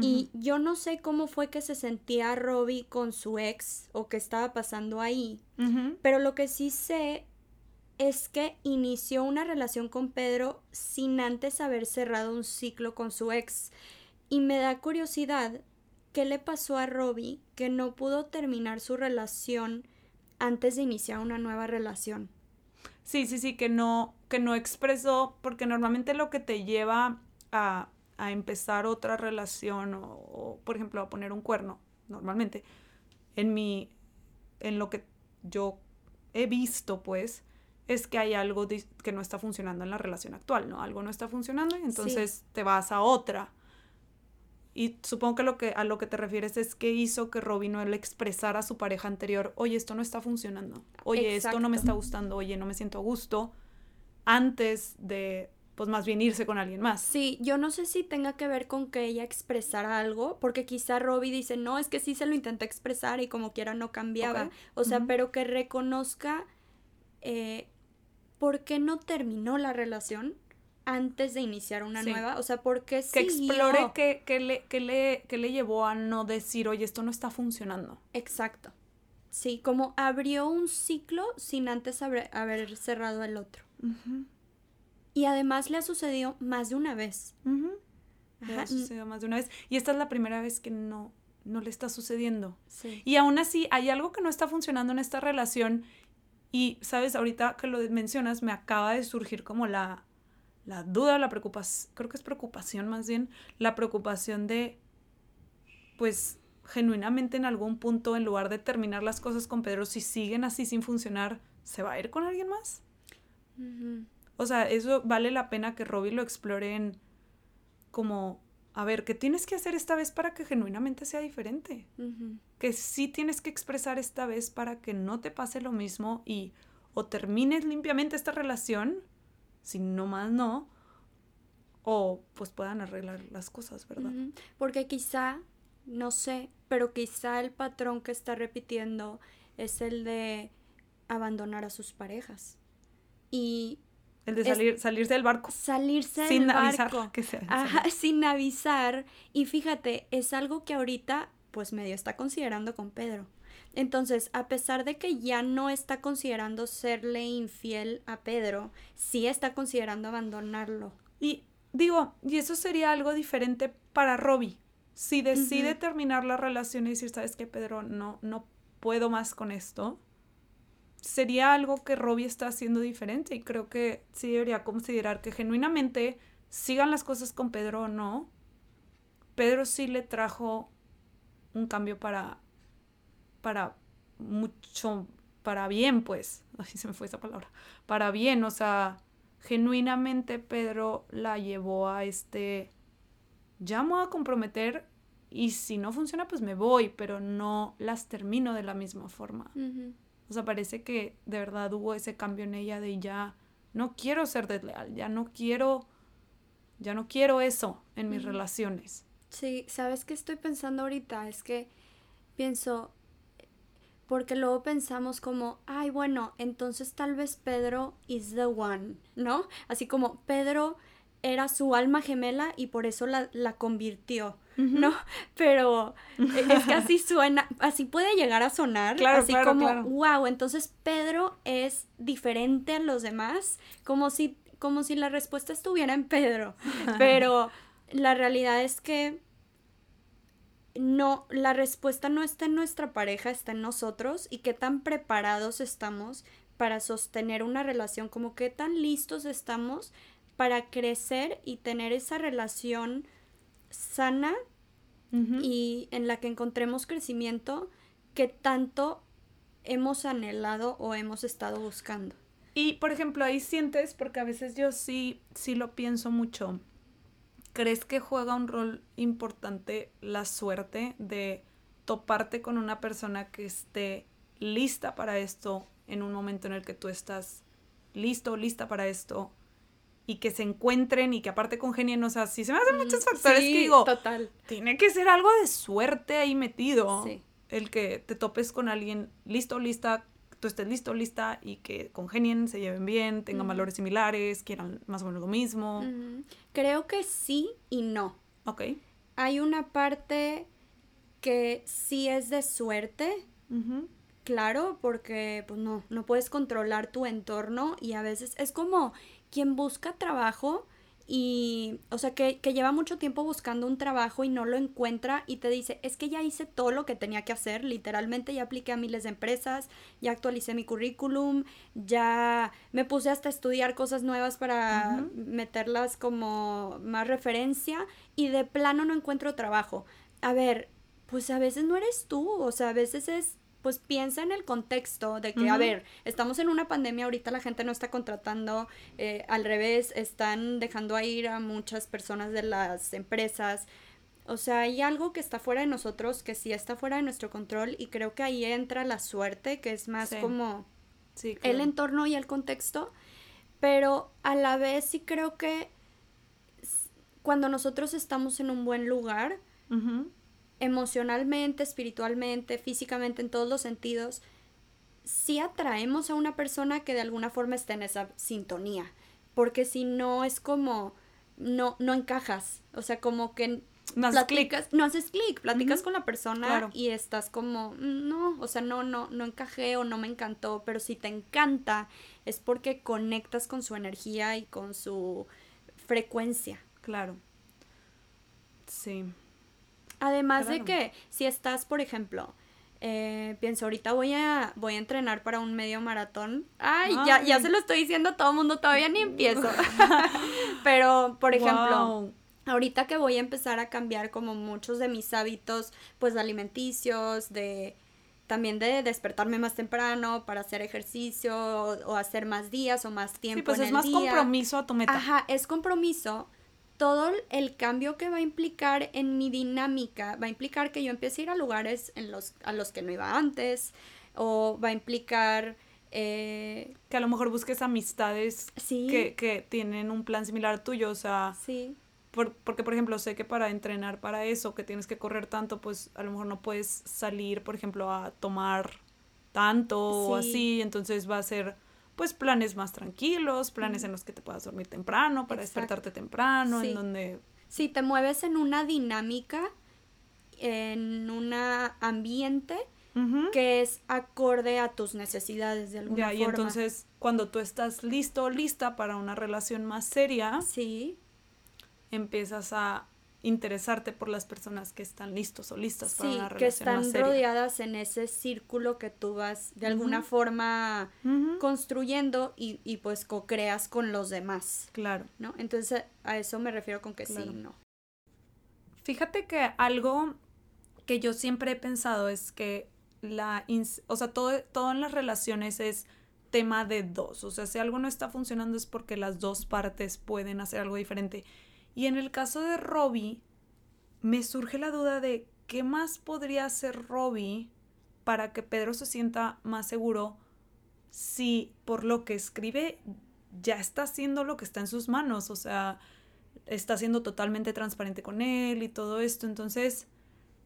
Y yo no sé cómo fue que se sentía Robbie con su ex o qué estaba pasando ahí, pero lo que sí sé es que inició una relación con Pedro sin antes haber cerrado un ciclo con su ex. Y me da curiosidad qué le pasó a Robbie que no pudo terminar su relación antes de iniciar una nueva relación. Sí, sí, sí, que no, que no expresó, porque normalmente lo que te lleva a a empezar otra relación o, por ejemplo, a poner un cuerno, normalmente, en mi, en lo que yo he visto, pues, es que hay algo que no está funcionando en la relación actual, ¿no? Algo no está funcionando y entonces te vas a otra. Y supongo que, lo que a lo que te refieres es que hizo que Robbie no le expresara a su pareja anterior, oye, esto no está funcionando, oye, esto no me está gustando, oye, no me siento a gusto, antes de pues más bien irse con alguien más. Sí, yo no sé si tenga que ver con que ella expresara algo, porque quizá Robbie dice, no, es que sí se lo intenté expresar y como quiera no cambiaba. O sea, pero que reconozca eh, por qué no terminó la relación antes de iniciar una nueva. O sea, por qué Que explore qué, le, le, le llevó a no decir, oye, esto no está funcionando. Exacto. Sí, como abrió un ciclo sin antes haber, cerrado el otro. Y además le ha sucedido más de una vez. Le ha sucedido más de una vez. Y esta es la primera vez que no, no le está sucediendo. Y aún así, hay algo que no está funcionando en esta relación. Y, sabes, ahorita que lo mencionas, me acaba de surgir como la, la duda, la preocupación, creo que es preocupación más bien, la preocupación de, pues, genuinamente en algún punto, en lugar de terminar las cosas con Pedro, si siguen así sin funcionar, ¿se va a ir con alguien más? O sea, eso vale la pena que Robbie lo explore en como, a ver, ¿qué tienes que hacer esta vez para que genuinamente sea diferente? Que sí tienes que expresar esta vez para que no te pase lo mismo y o termines limpiamente esta relación, si no más no, o pues puedan arreglar las cosas, ¿verdad? Porque quizá, no sé, pero quizá el patrón que está repitiendo es el de abandonar a sus parejas. Y el de salir, salirse del barco. Salirse sin del avisar barco. Que Ajá, sin avisar. Y fíjate, es algo que ahorita, pues medio está considerando con Pedro. Entonces, a pesar de que ya no está considerando serle infiel a Pedro, sí está considerando abandonarlo. Y digo, y eso sería algo diferente para Robbie. Si decide terminar la relación y decir, sabes que Pedro, no, no puedo más con esto, sería algo que Robbie está haciendo diferente y creo que sí debería considerar que genuinamente sigan las cosas con Pedro o no, Pedro sí le trajo un cambio para, para mucho, para bien, pues, así se me fue esa palabra, para bien, o sea, genuinamente Pedro la llevó a este, llamo a comprometer y si no funciona, pues me voy, pero no las termino de la misma forma. O sea, parece que de verdad hubo ese cambio en ella de ya no quiero ser desleal, ya no quiero, ya no quiero eso en mis relaciones. Sí, ¿sabes qué estoy pensando ahorita? Es que pienso, porque luego pensamos como, ay, bueno, entonces tal vez Pedro is the one, ¿no? Así como Pedro era su alma gemela y por eso la, la convirtió. ¿No? Pero es que así suena, así puede llegar a sonar, claro, así como, wow, entonces Pedro es diferente a los demás, como si como si la respuesta estuviera en Pedro. Pero la realidad es que no, la respuesta no está en nuestra pareja, está en nosotros y qué tan preparados estamos para sostener una relación, como qué tan listos estamos para crecer y tener esa relación sana y en la que encontremos crecimiento que tanto hemos anhelado o hemos estado buscando. Y por ejemplo, ahí sientes, porque a veces yo sí, sí lo pienso mucho, ¿crees que juega un rol importante la suerte de toparte con una persona que esté lista para esto en un momento en el que tú estás listo, lista para esto? Y que se encuentren y que aparte congenien, o sea, sí se me hacen muchos factores que digo, total. tiene que ser algo de suerte ahí metido. Sí. El que te topes con alguien listo, lista, tú estés listo, lista y que congenien, se lleven bien, tengan valores similares, quieran más o menos lo mismo. Creo que sí y no. Ok. Hay una parte que sí es de suerte. Claro, porque pues no, no puedes controlar tu entorno y a veces es como quien busca trabajo y, o sea, que, lleva mucho tiempo buscando un trabajo y no lo encuentra y te dice, es que ya hice todo lo que tenía que hacer, literalmente ya apliqué a miles de empresas, ya actualicé mi currículum, ya me puse hasta a estudiar cosas nuevas para meterlas como más referencia y de plano no encuentro trabajo. A ver, pues a veces no eres tú, o sea, a veces es pues piensa en el contexto de que, a ver, estamos en una pandemia, ahorita la gente no está contratando, eh, al revés, están dejando a ir a muchas personas de las empresas. O sea, hay algo que está fuera de nosotros, que sí está fuera de nuestro control y creo que ahí entra la suerte, que es más como el entorno y el contexto, pero a la vez sí creo que cuando nosotros estamos en un buen lugar, emocionalmente, espiritualmente, físicamente, en todos los sentidos, sí atraemos a una persona que de alguna forma está en esa sintonía. Porque si no es como, no, no encajas. O sea, como que no haces clic. No haces clic, platicas con la persona y estás como, no, o sea, no, no, no encajé o no me encantó, pero si te encanta es porque conectas con su energía y con su frecuencia. Claro. Sí. Además de que si estás, por ejemplo, eh, pienso, ahorita voy a, voy a entrenar para un medio maratón. Ay, Ya, ya se lo estoy diciendo a todo el mundo, todavía ni empiezo. Pero, por ejemplo, ahorita que voy a empezar a cambiar como muchos de mis hábitos, pues alimenticios, de también de despertarme más temprano para hacer ejercicio o, hacer más días o más tiempo. Sí, pues es más compromiso a tu meta. Ajá, es compromiso todo el cambio que va a implicar en mi dinámica, va a implicar que yo empiece a ir a lugares en los, a los que no iba antes, o va a implicar... Eh, que a lo mejor busques amistades que, que, tienen un plan similar al tuyo, o sea... Sí. porque, por ejemplo, sé que para entrenar para eso, que tienes que correr tanto, pues a lo mejor no puedes salir, por ejemplo, a tomar tanto o así, entonces va a ser pues planes más tranquilos, planes en los que te puedas dormir temprano para despertarte temprano, en donde... Si te mueves en una dinámica, en un ambiente que es acorde a tus necesidades de alguna forma. Y entonces cuando tú estás listo o lista para una relación más seria, sí. empiezas a interesarte por las personas que están listos o listas para una relación que están rodeadas en ese círculo que tú vas de alguna forma construyendo y, y pues co-creas con los demás. Claro. ¿No? Entonces a eso me refiero con que sí, no. Fíjate que algo que yo siempre he pensado es que la, o sea, todo, todo en las relaciones es tema de dos. O sea, si algo no está funcionando es porque las dos partes pueden hacer algo diferente. Y en el caso de Robbie, me surge la duda de qué más podría hacer Robbie para que Pedro se sienta más seguro si por lo que escribe ya está haciendo lo que está en sus manos, o sea, está siendo totalmente transparente con él y todo esto. Entonces,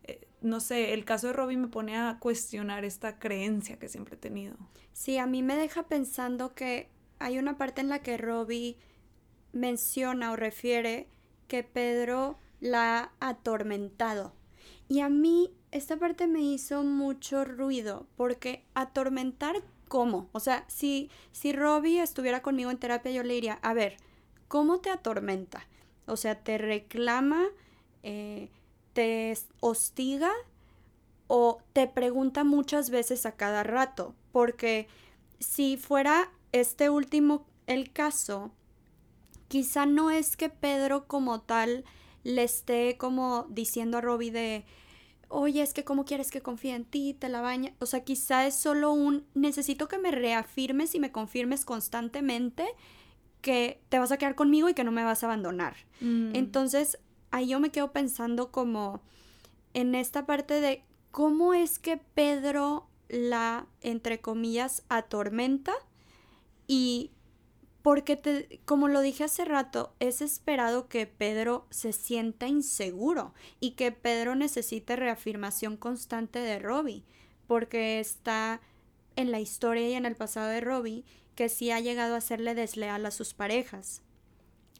eh, no sé, el caso de Robbie me pone a cuestionar esta creencia que siempre he tenido. Sí, a mí me deja pensando que hay una parte en la que Robbie menciona o refiere que Pedro la ha atormentado. Y a mí esta parte me hizo mucho ruido porque atormentar ¿cómo? O sea, si, si Robbie estuviera conmigo en terapia, yo le diría, a ver, ¿cómo te atormenta? O sea, ¿te reclama, eh, te hostiga o te pregunta muchas veces a cada rato? Porque si fuera este último el caso, quizá no es que Pedro como tal le esté como diciendo a Robbie de, oye, es que cómo quieres que confíe en ti, te la baña. O sea, quizá es solo un, necesito que me reafirmes y me confirmes constantemente que te vas a quedar conmigo y que no me vas a abandonar. Mm. Entonces, ahí yo me quedo pensando como en esta parte de cómo es que Pedro la, entre comillas, atormenta y porque te, como lo dije hace rato, es esperado que Pedro se sienta inseguro y que Pedro necesite reafirmación constante de Robbie, porque está en la historia y en el pasado de Robbie que sí ha llegado a serle desleal a sus parejas.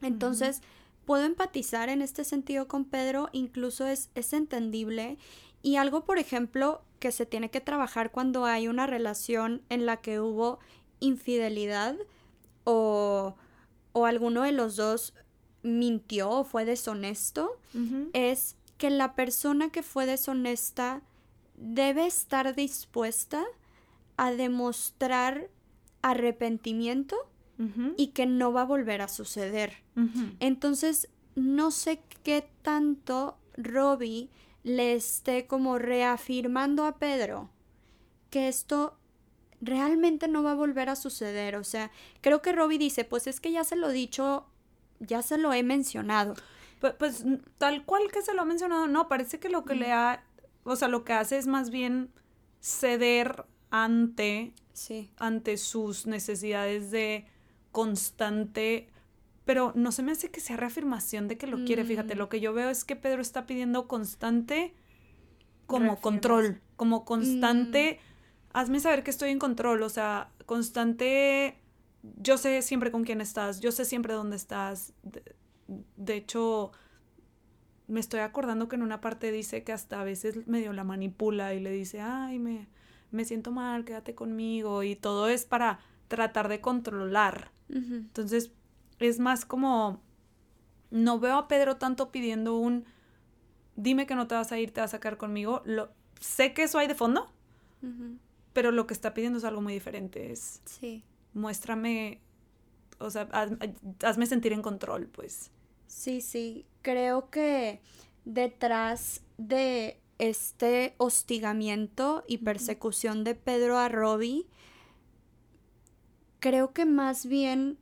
Entonces, puedo empatizar en este sentido con Pedro, incluso es, es entendible. Y algo, por ejemplo, que se tiene que trabajar cuando hay una relación en la que hubo infidelidad, o, alguno de los dos mintió o fue deshonesto, es que la persona que fue deshonesta debe estar dispuesta a demostrar arrepentimiento y que no va a volver a suceder. Entonces, no sé qué tanto Robbie le esté como reafirmando a Pedro que esto realmente no va a volver a suceder. O sea, creo que Robbie dice, pues es que ya se lo he dicho, ya se lo he mencionado. Pues, pues tal cual que se lo ha mencionado, no, parece que lo que le ha, o sea, lo que hace es más bien ceder ante, sí. ante sus necesidades de constante, pero no se me hace que sea reafirmación de que lo quiere, fíjate, mm. lo que yo veo es que Pedro está pidiendo constante como control, como constante... Mm hazme saber que estoy en control, o sea, constante, yo sé siempre con quién estás, yo sé siempre dónde estás. De, hecho, me estoy acordando que en una parte dice que hasta a veces medio la manipula y le dice, ay, me, me siento mal, quédate conmigo, y todo es para tratar de controlar. Entonces, es más como, no veo a Pedro tanto pidiendo un, dime que no te vas a ir, te vas a quedar conmigo. Lo, sé que eso hay de fondo, pero lo que está pidiendo es algo muy diferente. Es, sí. Muéstrame, o sea, hazme sentir en control, pues. Sí, sí. Creo que detrás de este hostigamiento y persecución de Pedro a Robbie, creo que más bien,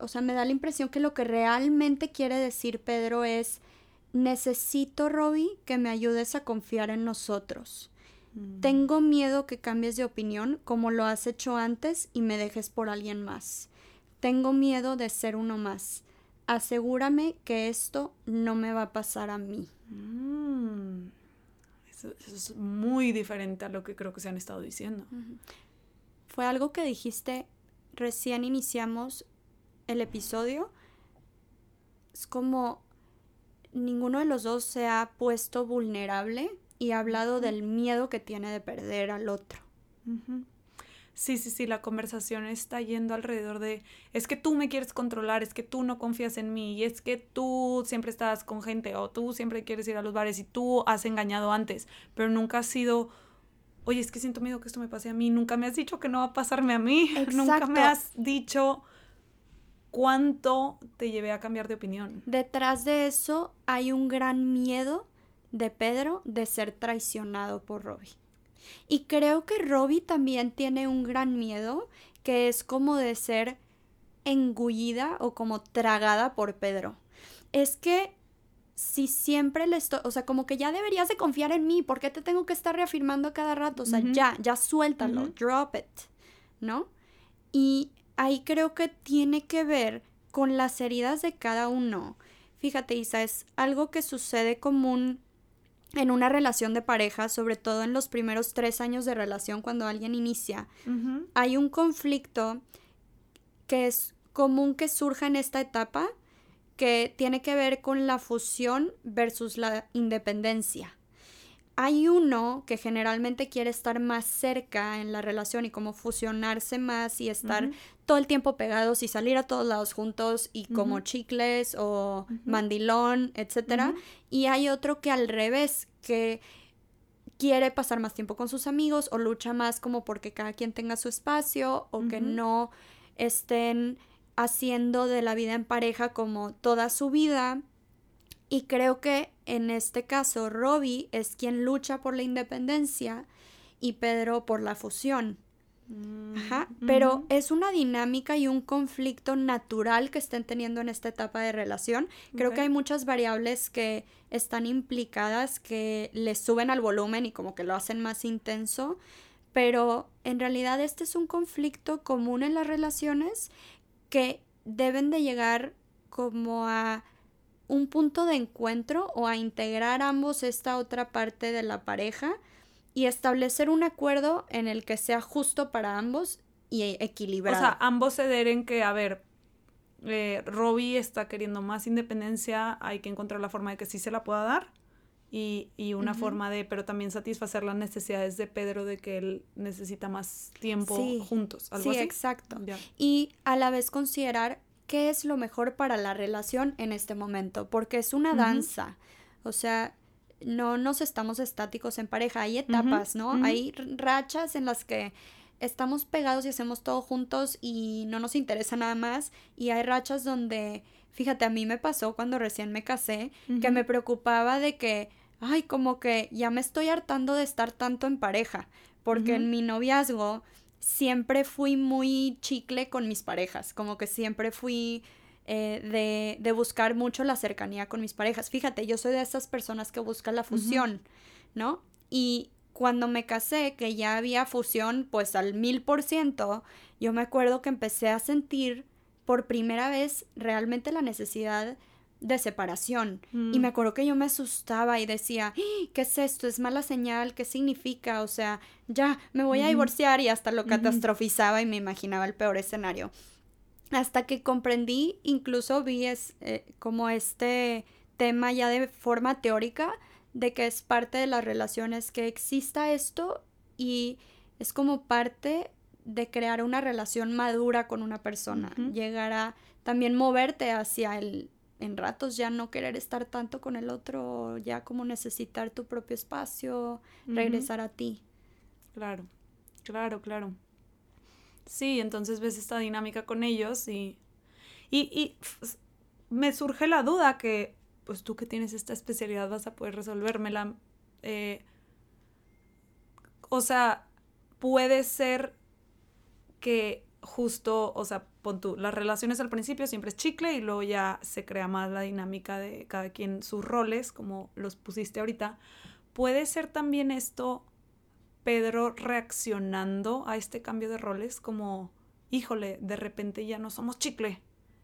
o sea, me da la impresión que lo que realmente quiere decir Pedro es, necesito, Robbie, que me ayudes a confiar en nosotros. Mm. Tengo miedo que cambies de opinión como lo has hecho antes y me dejes por alguien más. Tengo miedo de ser uno más. Asegúrame que esto no me va a pasar a mí. Mm. Eso, es muy diferente a lo que creo que se han estado diciendo. Fue algo que dijiste recién iniciamos el episodio. Es como ninguno de los dos se ha puesto vulnerable y ha hablado del miedo que tiene de perder al otro. Sí, sí, sí, la conversación está yendo alrededor de, es que tú me quieres controlar, es que tú no confías en mí, y es que tú siempre estás con gente, o tú siempre quieres ir a los bares y tú has engañado antes, pero nunca has sido, oye, es que siento miedo que esto me pase a mí, nunca me has dicho que no va a pasarme a mí, nunca me has dicho cuánto te llevé a cambiar de opinión. Detrás de eso hay un gran miedo de Pedro de ser traicionado por Robbie. Y creo que Robbie también tiene un gran miedo que es como de ser engullida o como tragada por Pedro. Es que si siempre le estoy, o sea, como que ya deberías de confiar en mí, ¿por qué te tengo que estar reafirmando cada rato? O sea, ya, ya suéltalo, drop it, ¿no? Y ahí creo que tiene que ver con las heridas de cada uno. Fíjate, Isa, es algo que sucede común en una relación de pareja, sobre todo en los primeros tres años de relación cuando alguien inicia, hay un conflicto que es común que surja en esta etapa que tiene que ver con la fusión versus la independencia. Hay uno que generalmente quiere estar más cerca en la relación y como fusionarse más y estar todo el tiempo pegados y salir a todos lados juntos y como chicles o mandilón, etcétera. Y hay otro que al revés, que quiere pasar más tiempo con sus amigos o lucha más como porque cada quien tenga su espacio o que no estén haciendo de la vida en pareja como toda su vida. Y creo que en este caso Robbie es quien lucha por la independencia y Pedro por la fusión. Mm, Ajá, pero es una dinámica y un conflicto natural que estén teniendo en esta etapa de relación. Creo que hay muchas variables que están implicadas que les suben al volumen y como que lo hacen más intenso, pero en realidad este es un conflicto común en las relaciones que deben de llegar como a un punto de encuentro o a integrar ambos esta otra parte de la pareja y establecer un acuerdo en el que sea justo para ambos y equilibrado. O sea, ambos ceder en que, a ver, eh, Robbie está queriendo más independencia, hay que encontrar la forma de que sí se la pueda dar y, y una forma de, pero también satisfacer las necesidades de Pedro de que él necesita más tiempo juntos. ¿algo sí, exacto. Y a la vez considerar qué es lo mejor para la relación en este momento, porque es una danza. O sea, no nos estamos estáticos en pareja, hay etapas, ¿no? Hay rachas en las que estamos pegados y hacemos todo juntos y no nos interesa nada más. Y hay rachas donde, fíjate, a mí me pasó cuando recién me casé, que me preocupaba de que, ay, como que ya me estoy hartando de estar tanto en pareja, porque en mi noviazgo siempre fui muy chicle con mis parejas, como que siempre fui eh, de, de, buscar mucho la cercanía con mis parejas. Fíjate, yo soy de esas personas que buscan la fusión, ¿no? Y cuando me casé, que ya había fusión pues al mil por ciento, yo me acuerdo que empecé a sentir por primera vez realmente la necesidad de separación. Y me mm. acuerdo que yo me asustaba y decía, ¡Ah! ¿qué es esto? ¿Es mala señal? ¿Qué significa? O sea, ya, me voy a divorciar y hasta lo catastrofizaba y me imaginaba el peor escenario. Hasta que comprendí, incluso vi es, eh, como este tema ya de forma teórica, de que es parte de las relaciones que exista esto y es como parte de crear una relación madura con una persona, llegar a también moverte hacia el en ratos ya no querer estar tanto con el otro, ya como necesitar tu propio espacio, regresar a ti. Claro, claro, claro. Sí, entonces ves esta dinámica con ellos y, y, y me surge la duda que, pues tú que tienes esta especialidad vas a poder resolvérmela. Eh, o sea, puede ser que justo, o sea, pon tú, las relaciones al principio siempre es chicle y luego ya se crea más la dinámica de cada quien sus roles, como los pusiste ahorita. Puede ser también esto Pedro reaccionando a este cambio de roles como, híjole, de repente ya no somos chicle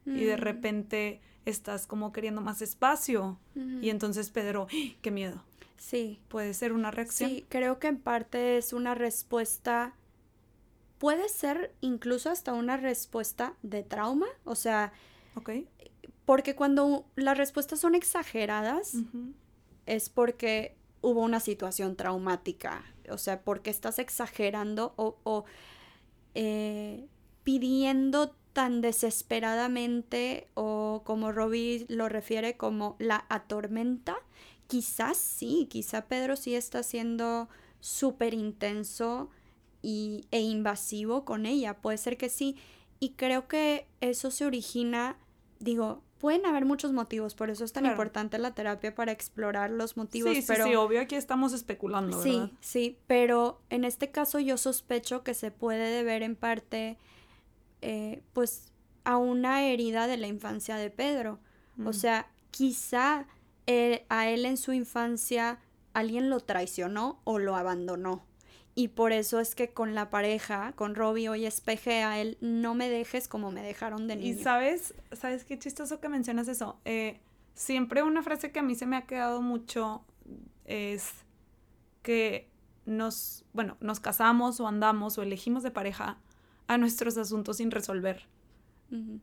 y de mm. repente estás como queriendo más espacio y entonces Pedro, ¡Ah! qué miedo. Sí. Puede ser una reacción. Sí, creo que en parte es una respuesta puede ser incluso hasta una respuesta de trauma, o sea, okay. porque cuando las respuestas son exageradas es porque hubo una situación traumática, o sea, porque estás exagerando o, eh, pidiendo tan desesperadamente o como Robbie lo refiere como la atormenta, quizás sí, quizá Pedro sí está siendo súper intenso y, e invasivo con ella, puede ser que sí, y creo que eso se origina, digo, pueden haber muchos motivos, por eso es tan importante la terapia para explorar los motivos. Sí, pero... sí, obvio, aquí estamos especulando. Sí, sí, pero en este caso yo sospecho que se puede deber en parte, eh, pues, a una herida de la infancia de Pedro. O mm. sea, quizá eh, a él en su infancia alguien lo traicionó o lo abandonó. Y por eso es que con la pareja, con Robbie, hoy espeje a él, no me dejes como me dejaron de niño. Y sabes, sabes qué chistoso que mencionas eso. Eh, siempre una frase que a mí se me ha quedado mucho es que nos, bueno, nos casamos o andamos o elegimos de pareja a nuestros asuntos sin resolver.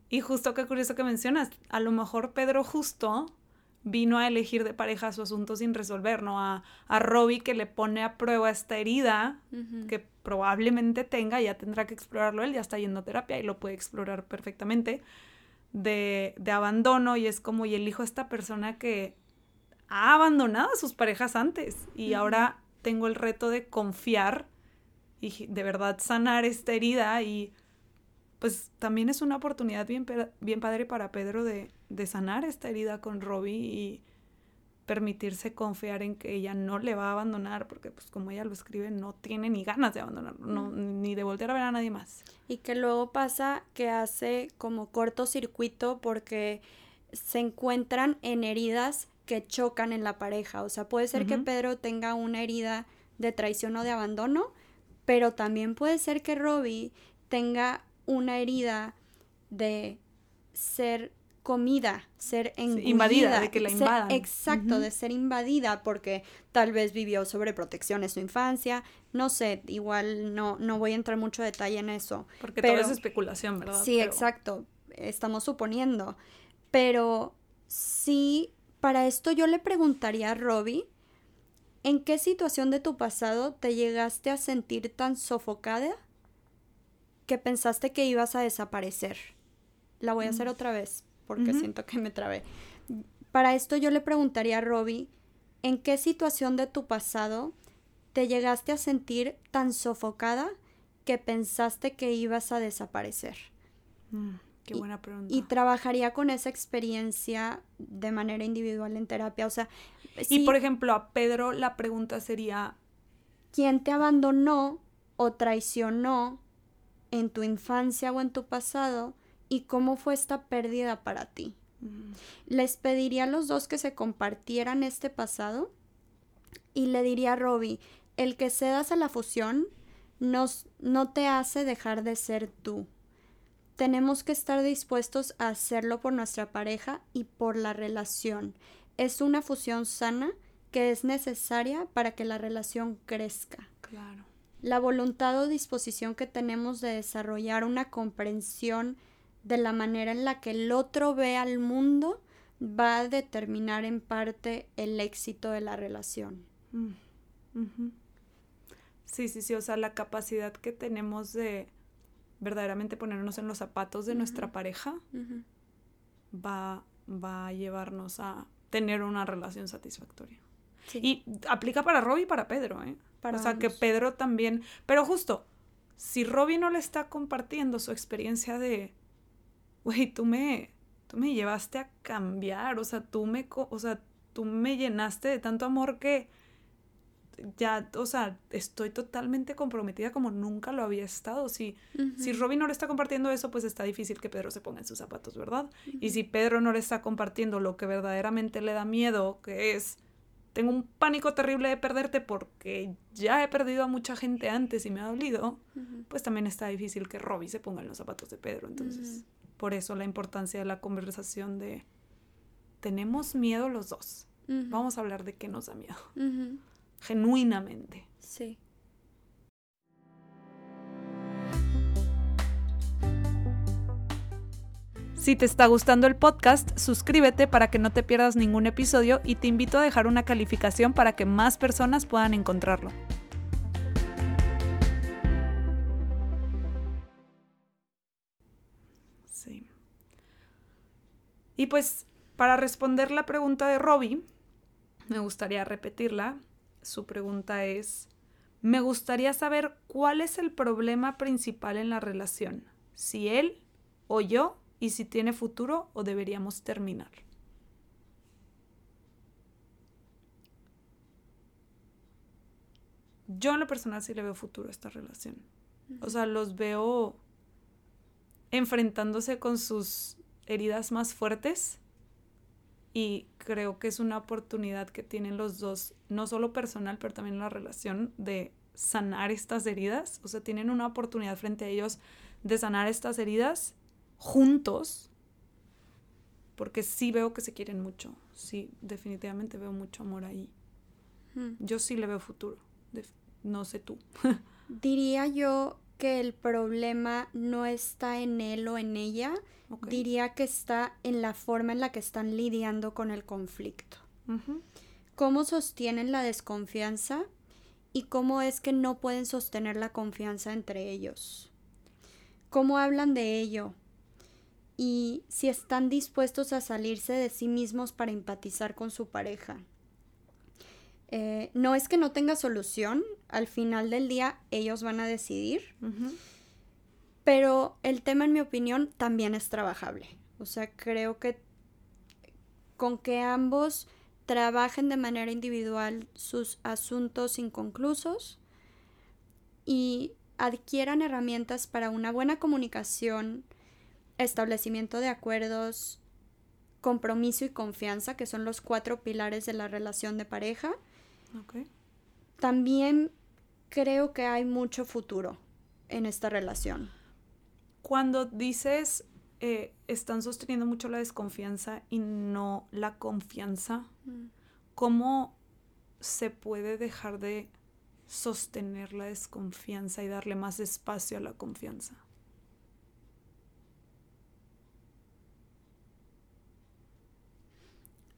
Y justo qué curioso que mencionas, a lo mejor Pedro justo vino a elegir de pareja su asunto sin resolver, ¿no? A, a Robbie que le pone a prueba esta herida que probablemente tenga, ya tendrá que explorarlo él, ya está yendo a terapia y lo puede explorar perfectamente, de, de abandono y es como, y elijo a esta persona que ha abandonado a sus parejas antes y ahora tengo el reto de confiar y de verdad sanar esta herida y pues también es una oportunidad bien, bien padre para Pedro de, de sanar esta herida con Robbie y permitirse confiar en que ella no le va a abandonar, porque pues como ella lo escribe, no tiene ni ganas de abandonarlo, no, ni de volver a ver a nadie más. Y que luego pasa que hace como cortocircuito porque se encuentran en heridas que chocan en la pareja. O sea, puede ser que Pedro tenga una herida de traición o de abandono, pero también puede ser que Robbie tenga una herida de ser comida, ser invadida, de que la invadan. exacto, de ser invadida porque tal vez vivió sobreprotección en su infancia, no sé, igual no, no voy a entrar mucho detalle en eso. Porque todo es especulación, ¿verdad? Sí, exacto, estamos suponiendo, pero sí, para esto yo le preguntaría a Robbie, ¿en qué situación de tu pasado te llegaste a sentir tan sofocada que pensaste que ibas a desaparecer? La voy a hacer mm. otra vez porque siento que me trabé. Para esto yo le preguntaría a Robbie, ¿en qué situación de tu pasado te llegaste a sentir tan sofocada que pensaste que ibas a desaparecer? Mm, qué buena pregunta. Y, trabajaría con esa experiencia de manera individual en terapia. O sea, y por ejemplo, a Pedro la pregunta sería: ¿Quién te abandonó o traicionó en tu infancia o en tu pasado y cómo fue esta pérdida para ti. Les pediría a los dos que se compartieran este pasado y le diría a Robbie, el que cedas a la fusión nos, no te hace dejar de ser tú. Tenemos que estar dispuestos a hacerlo por nuestra pareja y por la relación. Es una fusión sana que es necesaria para que la relación crezca. Claro. La voluntad o disposición que tenemos de desarrollar una comprensión de la manera en la que el otro ve al mundo va a determinar en parte el éxito de la relación. Mm, sí, sí, sí, o sea, la capacidad que tenemos de verdaderamente ponernos en los zapatos de nuestra pareja va, va a llevarnos a tener una relación satisfactoria. Y aplica para Robbie y para Pedro, ¿eh? o sea, que Pedro también, pero justo, si Robbie no le está compartiendo su experiencia de güey, tú me, tú me llevaste a cambiar, o sea, tú me, o sea, tú me llenaste de tanto amor que ya, o sea, estoy totalmente comprometida como nunca lo había estado. Si, si Robin no le está compartiendo eso, pues está difícil que Pedro se ponga en sus zapatos, ¿verdad? Y si Pedro no le está compartiendo lo que verdaderamente le da miedo, que es, tengo un pánico terrible de perderte porque ya he perdido a mucha gente antes y me ha dolido, pues también está difícil que Robin se ponga en los zapatos de Pedro. Entonces... Por eso la importancia de la conversación de, tenemos miedo los dos. Vamos a hablar de qué nos da miedo. Genuinamente. Sí. Si te está gustando el podcast, suscríbete para que no te pierdas ningún episodio y te invito a dejar una calificación para que más personas puedan encontrarlo. Y pues para responder la pregunta de Robbie, me gustaría repetirla. Su pregunta es, me gustaría saber cuál es el problema principal en la relación, si él o yo, y si tiene futuro o deberíamos terminar. Yo en lo personal sí le veo futuro a esta relación. O sea, los veo enfrentándose con sus heridas más fuertes y creo que es una oportunidad que tienen los dos, no solo personal, pero también la relación de sanar estas heridas. O sea, tienen una oportunidad frente a ellos de sanar estas heridas juntos, porque sí veo que se quieren mucho. Sí, definitivamente veo mucho amor ahí. Hmm. Yo sí le veo futuro. No sé tú. Diría yo que el problema no está en él o en ella, diría que está en la forma en la que están lidiando con el conflicto. ¿Cómo sostienen la desconfianza? ¿Y cómo es que no pueden sostener la confianza entre ellos? ¿Cómo hablan de ello? Y si están dispuestos a salirse de sí mismos para empatizar con su pareja. Eh, no es que no tenga solución, al final del día ellos van a decidir, pero el tema en mi opinión también es trabajable. O sea, creo que con que ambos trabajen de manera individual sus asuntos inconclusos y adquieran herramientas para una buena comunicación, establecimiento de acuerdos, compromiso y confianza, que son los cuatro pilares de la relación de pareja, también creo que hay mucho futuro en esta relación. Cuando dices eh, están sosteniendo mucho la desconfianza y no la confianza, mm. ¿cómo se puede dejar de sostener la desconfianza y darle más espacio a la confianza?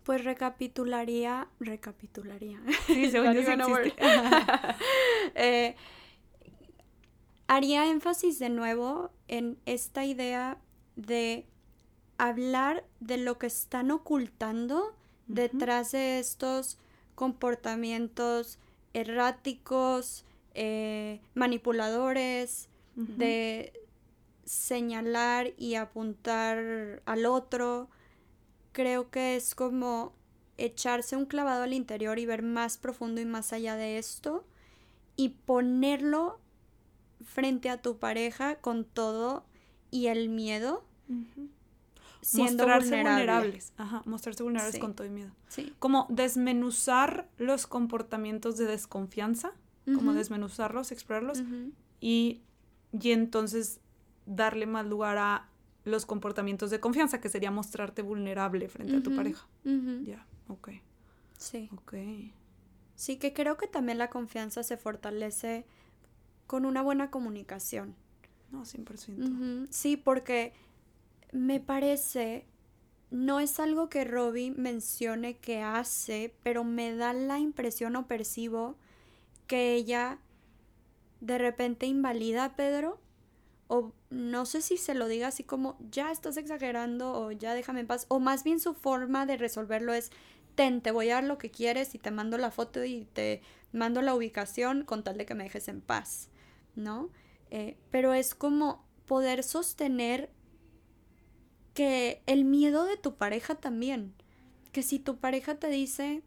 Pues recapitularía, recapitularía. Eh, haría énfasis de nuevo en esta idea de hablar de lo que están ocultando detrás de estos comportamientos erráticos, eh, manipuladores, de señalar y apuntar al otro, creo que es como echarse un clavado al interior y ver más profundo y más allá de esto y ponerlo frente a tu pareja con todo y el miedo. Siendo mostrarse vulnerables. Ajá, mostrarse vulnerables con todo y miedo. Sí. Como desmenuzar los comportamientos de desconfianza, como desmenuzarlos, explorarlos, y, y entonces darle más lugar a los comportamientos de confianza, que sería mostrarte vulnerable frente a tu pareja. Ya, ok. Sí. Ok. Sí, que creo que también la confianza se fortalece con una buena comunicación. No, 100%. Sí, porque me parece, no es algo que Robbie mencione que hace, pero me da la impresión o percibo que ella de repente invalida a Pedro o no sé si se lo diga así como ya estás exagerando o ya déjame en paz, o más bien su forma de resolverlo es ten, te voy a dar lo que quieres y te mando la foto y te mando la ubicación con tal de que me dejes en paz, ¿no? Eh, pero es como poder sostener que el miedo de tu pareja también, que si tu pareja te dice,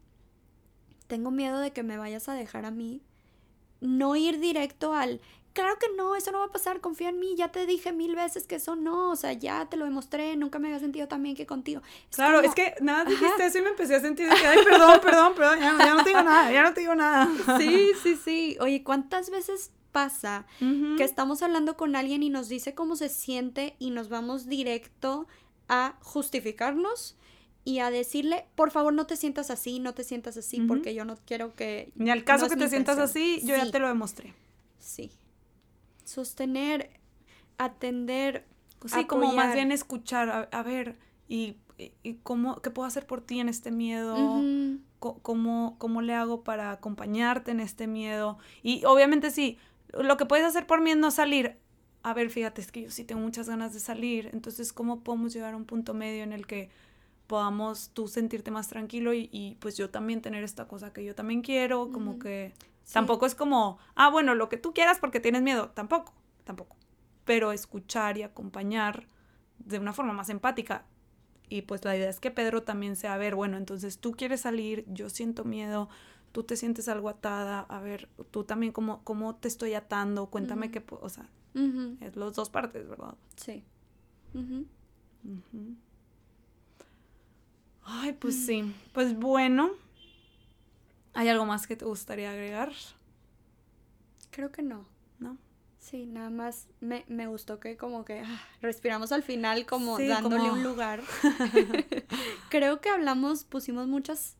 tengo miedo de que me vayas a dejar a mí, no ir directo al, claro que no, eso no va a pasar, confía en mí, ya te dije mil veces que eso no, o sea, ya te lo demostré, nunca me había sentido tan bien que contigo. claro, es que nada dijiste eso y me empecé a sentir que, ay, perdón, perdón, perdón, ya, no te digo nada, ya no te digo nada. Sí, sí, sí. Oye, ¿cuántas veces pasa que estamos hablando con alguien y nos dice cómo se siente y nos vamos directo a justificarnos? y a decirle, por favor, no te sientas así, no te sientas así, porque yo no quiero que... Ni al caso que te sientas así, yo ya te lo demostré. Sí, sostener, atender. Sí, como más bien escuchar, a, ver, y, cómo, qué puedo hacer por ti en este miedo, cómo, cómo le hago para acompañarte en este miedo. Y obviamente sí, lo que puedes hacer por mí es no salir. A ver, fíjate, es que yo sí tengo muchas ganas de salir, entonces, ¿cómo podemos llegar a un punto medio en el que podamos tú sentirte más tranquilo y, pues yo también tener esta cosa que yo también quiero, como que Tampoco es como, ah, bueno, lo que tú quieras porque tienes miedo. Tampoco, tampoco. Pero escuchar y acompañar de una forma más empática. Y pues la idea es que Pedro también sea, a ver, bueno, entonces tú quieres salir, yo siento miedo, tú te sientes algo atada, a ver, tú también cómo, cómo te estoy atando, cuéntame qué, o sea, es los dos partes, ¿verdad? Sí. Ay, pues mm. sí, pues bueno, ¿Hay algo más que te gustaría agregar? Creo que no. ¿No? Sí, nada más me, gustó que como que ah, respiramos al final como dándole un lugar. Creo que hablamos, pusimos muchas,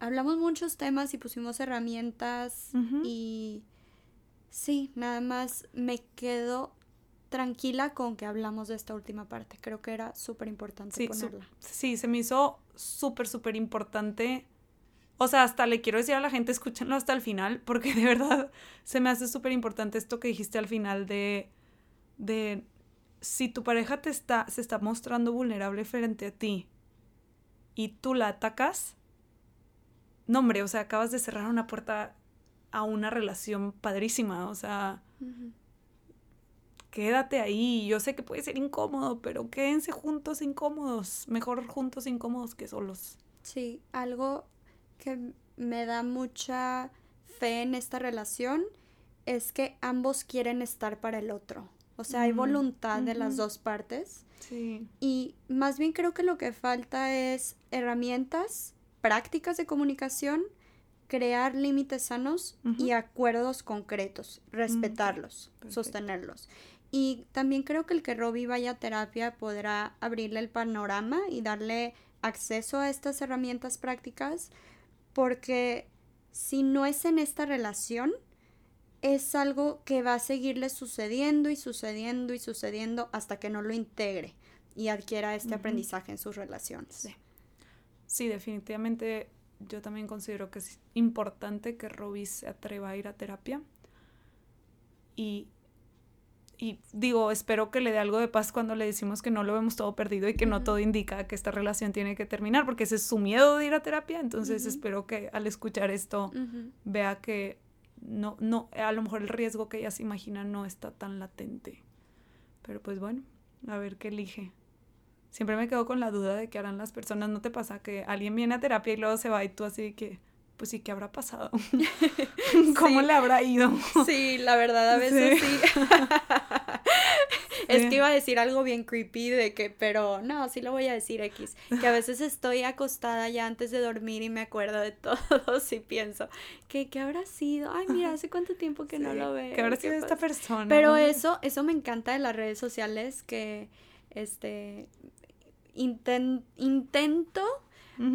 hablamos muchos temas y pusimos herramientas y Sí, nada más me quedo tranquila con que hablamos de esta última parte. Creo que era súper importante Sí, ponerla. sí, se me hizo súper, súper importante. O sea, hasta le quiero decir a la gente, escúchenlo hasta el final, porque de verdad se me hace súper importante esto que dijiste al final de, de si tu pareja te está, se está mostrando vulnerable frente a ti y tú la atacas, no hombre, o sea, acabas de cerrar una puerta a una relación padrísima, o sea, quédate ahí. Yo sé que puede ser incómodo, pero quédense juntos incómodos. Mejor juntos incómodos que solos. Sí, algo que me da mucha fe en esta relación es que ambos quieren estar para el otro. O sea, hay Mm, voluntad de las dos partes. Sí. Y más bien creo que lo que falta es herramientas prácticas de comunicación, crear límites sanos y acuerdos concretos, respetarlos, perfecto. sostenerlos. Y también creo que el que Robbie vaya a terapia podrá abrirle el panorama y darle acceso a estas herramientas prácticas, porque si no es en esta relación, es algo que va a seguirle sucediendo y sucediendo y sucediendo hasta que no lo integre y adquiera este aprendizaje en sus relaciones. Sí. Sí, definitivamente yo también considero que es importante que Robbie se atreva a ir a terapia. Y, y digo, espero que le dé algo de paz cuando le decimos que no lo vemos todo perdido y que no todo indica que esta relación tiene que terminar, porque ese es su miedo de ir a terapia. Entonces espero que al escuchar esto vea que no, no, a lo mejor el riesgo que ella se imagina no está tan latente. Pero pues bueno, a ver qué elige. Siempre me quedo con la duda de qué harán las personas. ¿No te pasa que alguien viene a terapia y luego se va y tú así que, pues sí, ¿qué habrá pasado? ¿Cómo Sí. le habrá ido? Sí, la verdad, a veces Sí. sí. Es que iba a decir algo bien creepy de que, pero no, sí lo voy a decir X. Que a veces estoy acostada ya antes de dormir y me acuerdo de todos y pienso, que qué habrá sido? Ay, mira, hace cuánto tiempo que no lo veo. ¿Qué habrá ¿qué sido esta pasa?". persona? Pero eso, eso me encanta de las redes sociales que, este, inten- intento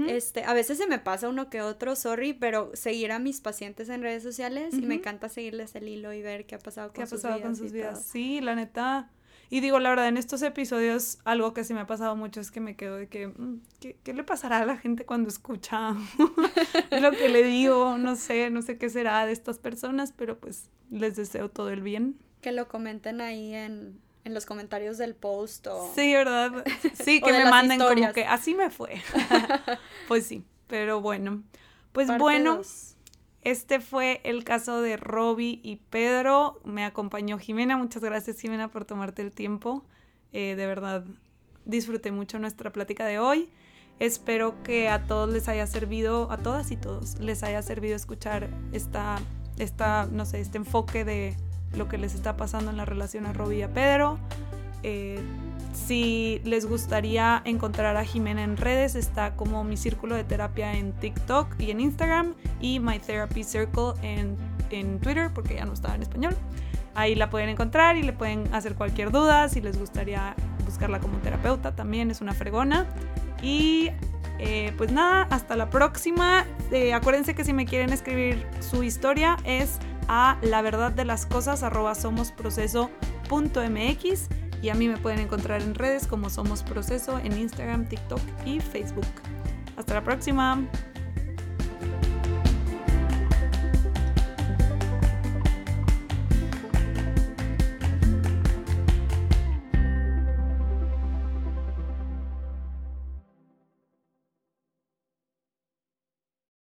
Este, a veces se me pasa uno que otro, sorry, pero seguir a mis pacientes en redes sociales y me encanta seguirles el hilo y ver qué ha pasado con ¿Qué ha sus pasado vidas con sus vidas? todo. Sí, la neta. Y digo, la verdad, en estos episodios, algo que sí me ha pasado mucho es que me quedo de que, mm, ¿qué, qué le pasará a la gente cuando escucha lo que le digo? No sé, no sé qué será de estas personas, pero pues les deseo todo el bien. Que lo comenten ahí en, en los comentarios del post o... Sí, ¿verdad? Sí, que me manden como que así me fue. pues sí, pero bueno. Pues Parte bueno, dos. este fue el caso de Robbie y Pedro. Me acompañó Jimena. Muchas gracias, Jimena, por tomarte el tiempo. Eh, de verdad, disfruté mucho nuestra plática de hoy. Espero que a todos les haya servido, a todas y todos, les haya servido escuchar esta, esta no sé, este enfoque de lo que les está pasando en la relación a Robbie y a Pedro. Eh, si les gustaría encontrar a Jimena en redes, está como mi círculo de terapia en TikTok y en Instagram y My Therapy Circle en, en Twitter porque ya no estaba en español. Ahí la pueden encontrar y le pueden hacer cualquier duda. Si les gustaría buscarla como terapeuta, también es una fregona. Y eh, pues nada, hasta la próxima. Eh, acuérdense que si me quieren escribir su historia es a la verdad de las cosas arroba somosproceso.mx y a mí me pueden encontrar en redes como Somos Proceso en Instagram, TikTok y Facebook. Hasta la próxima.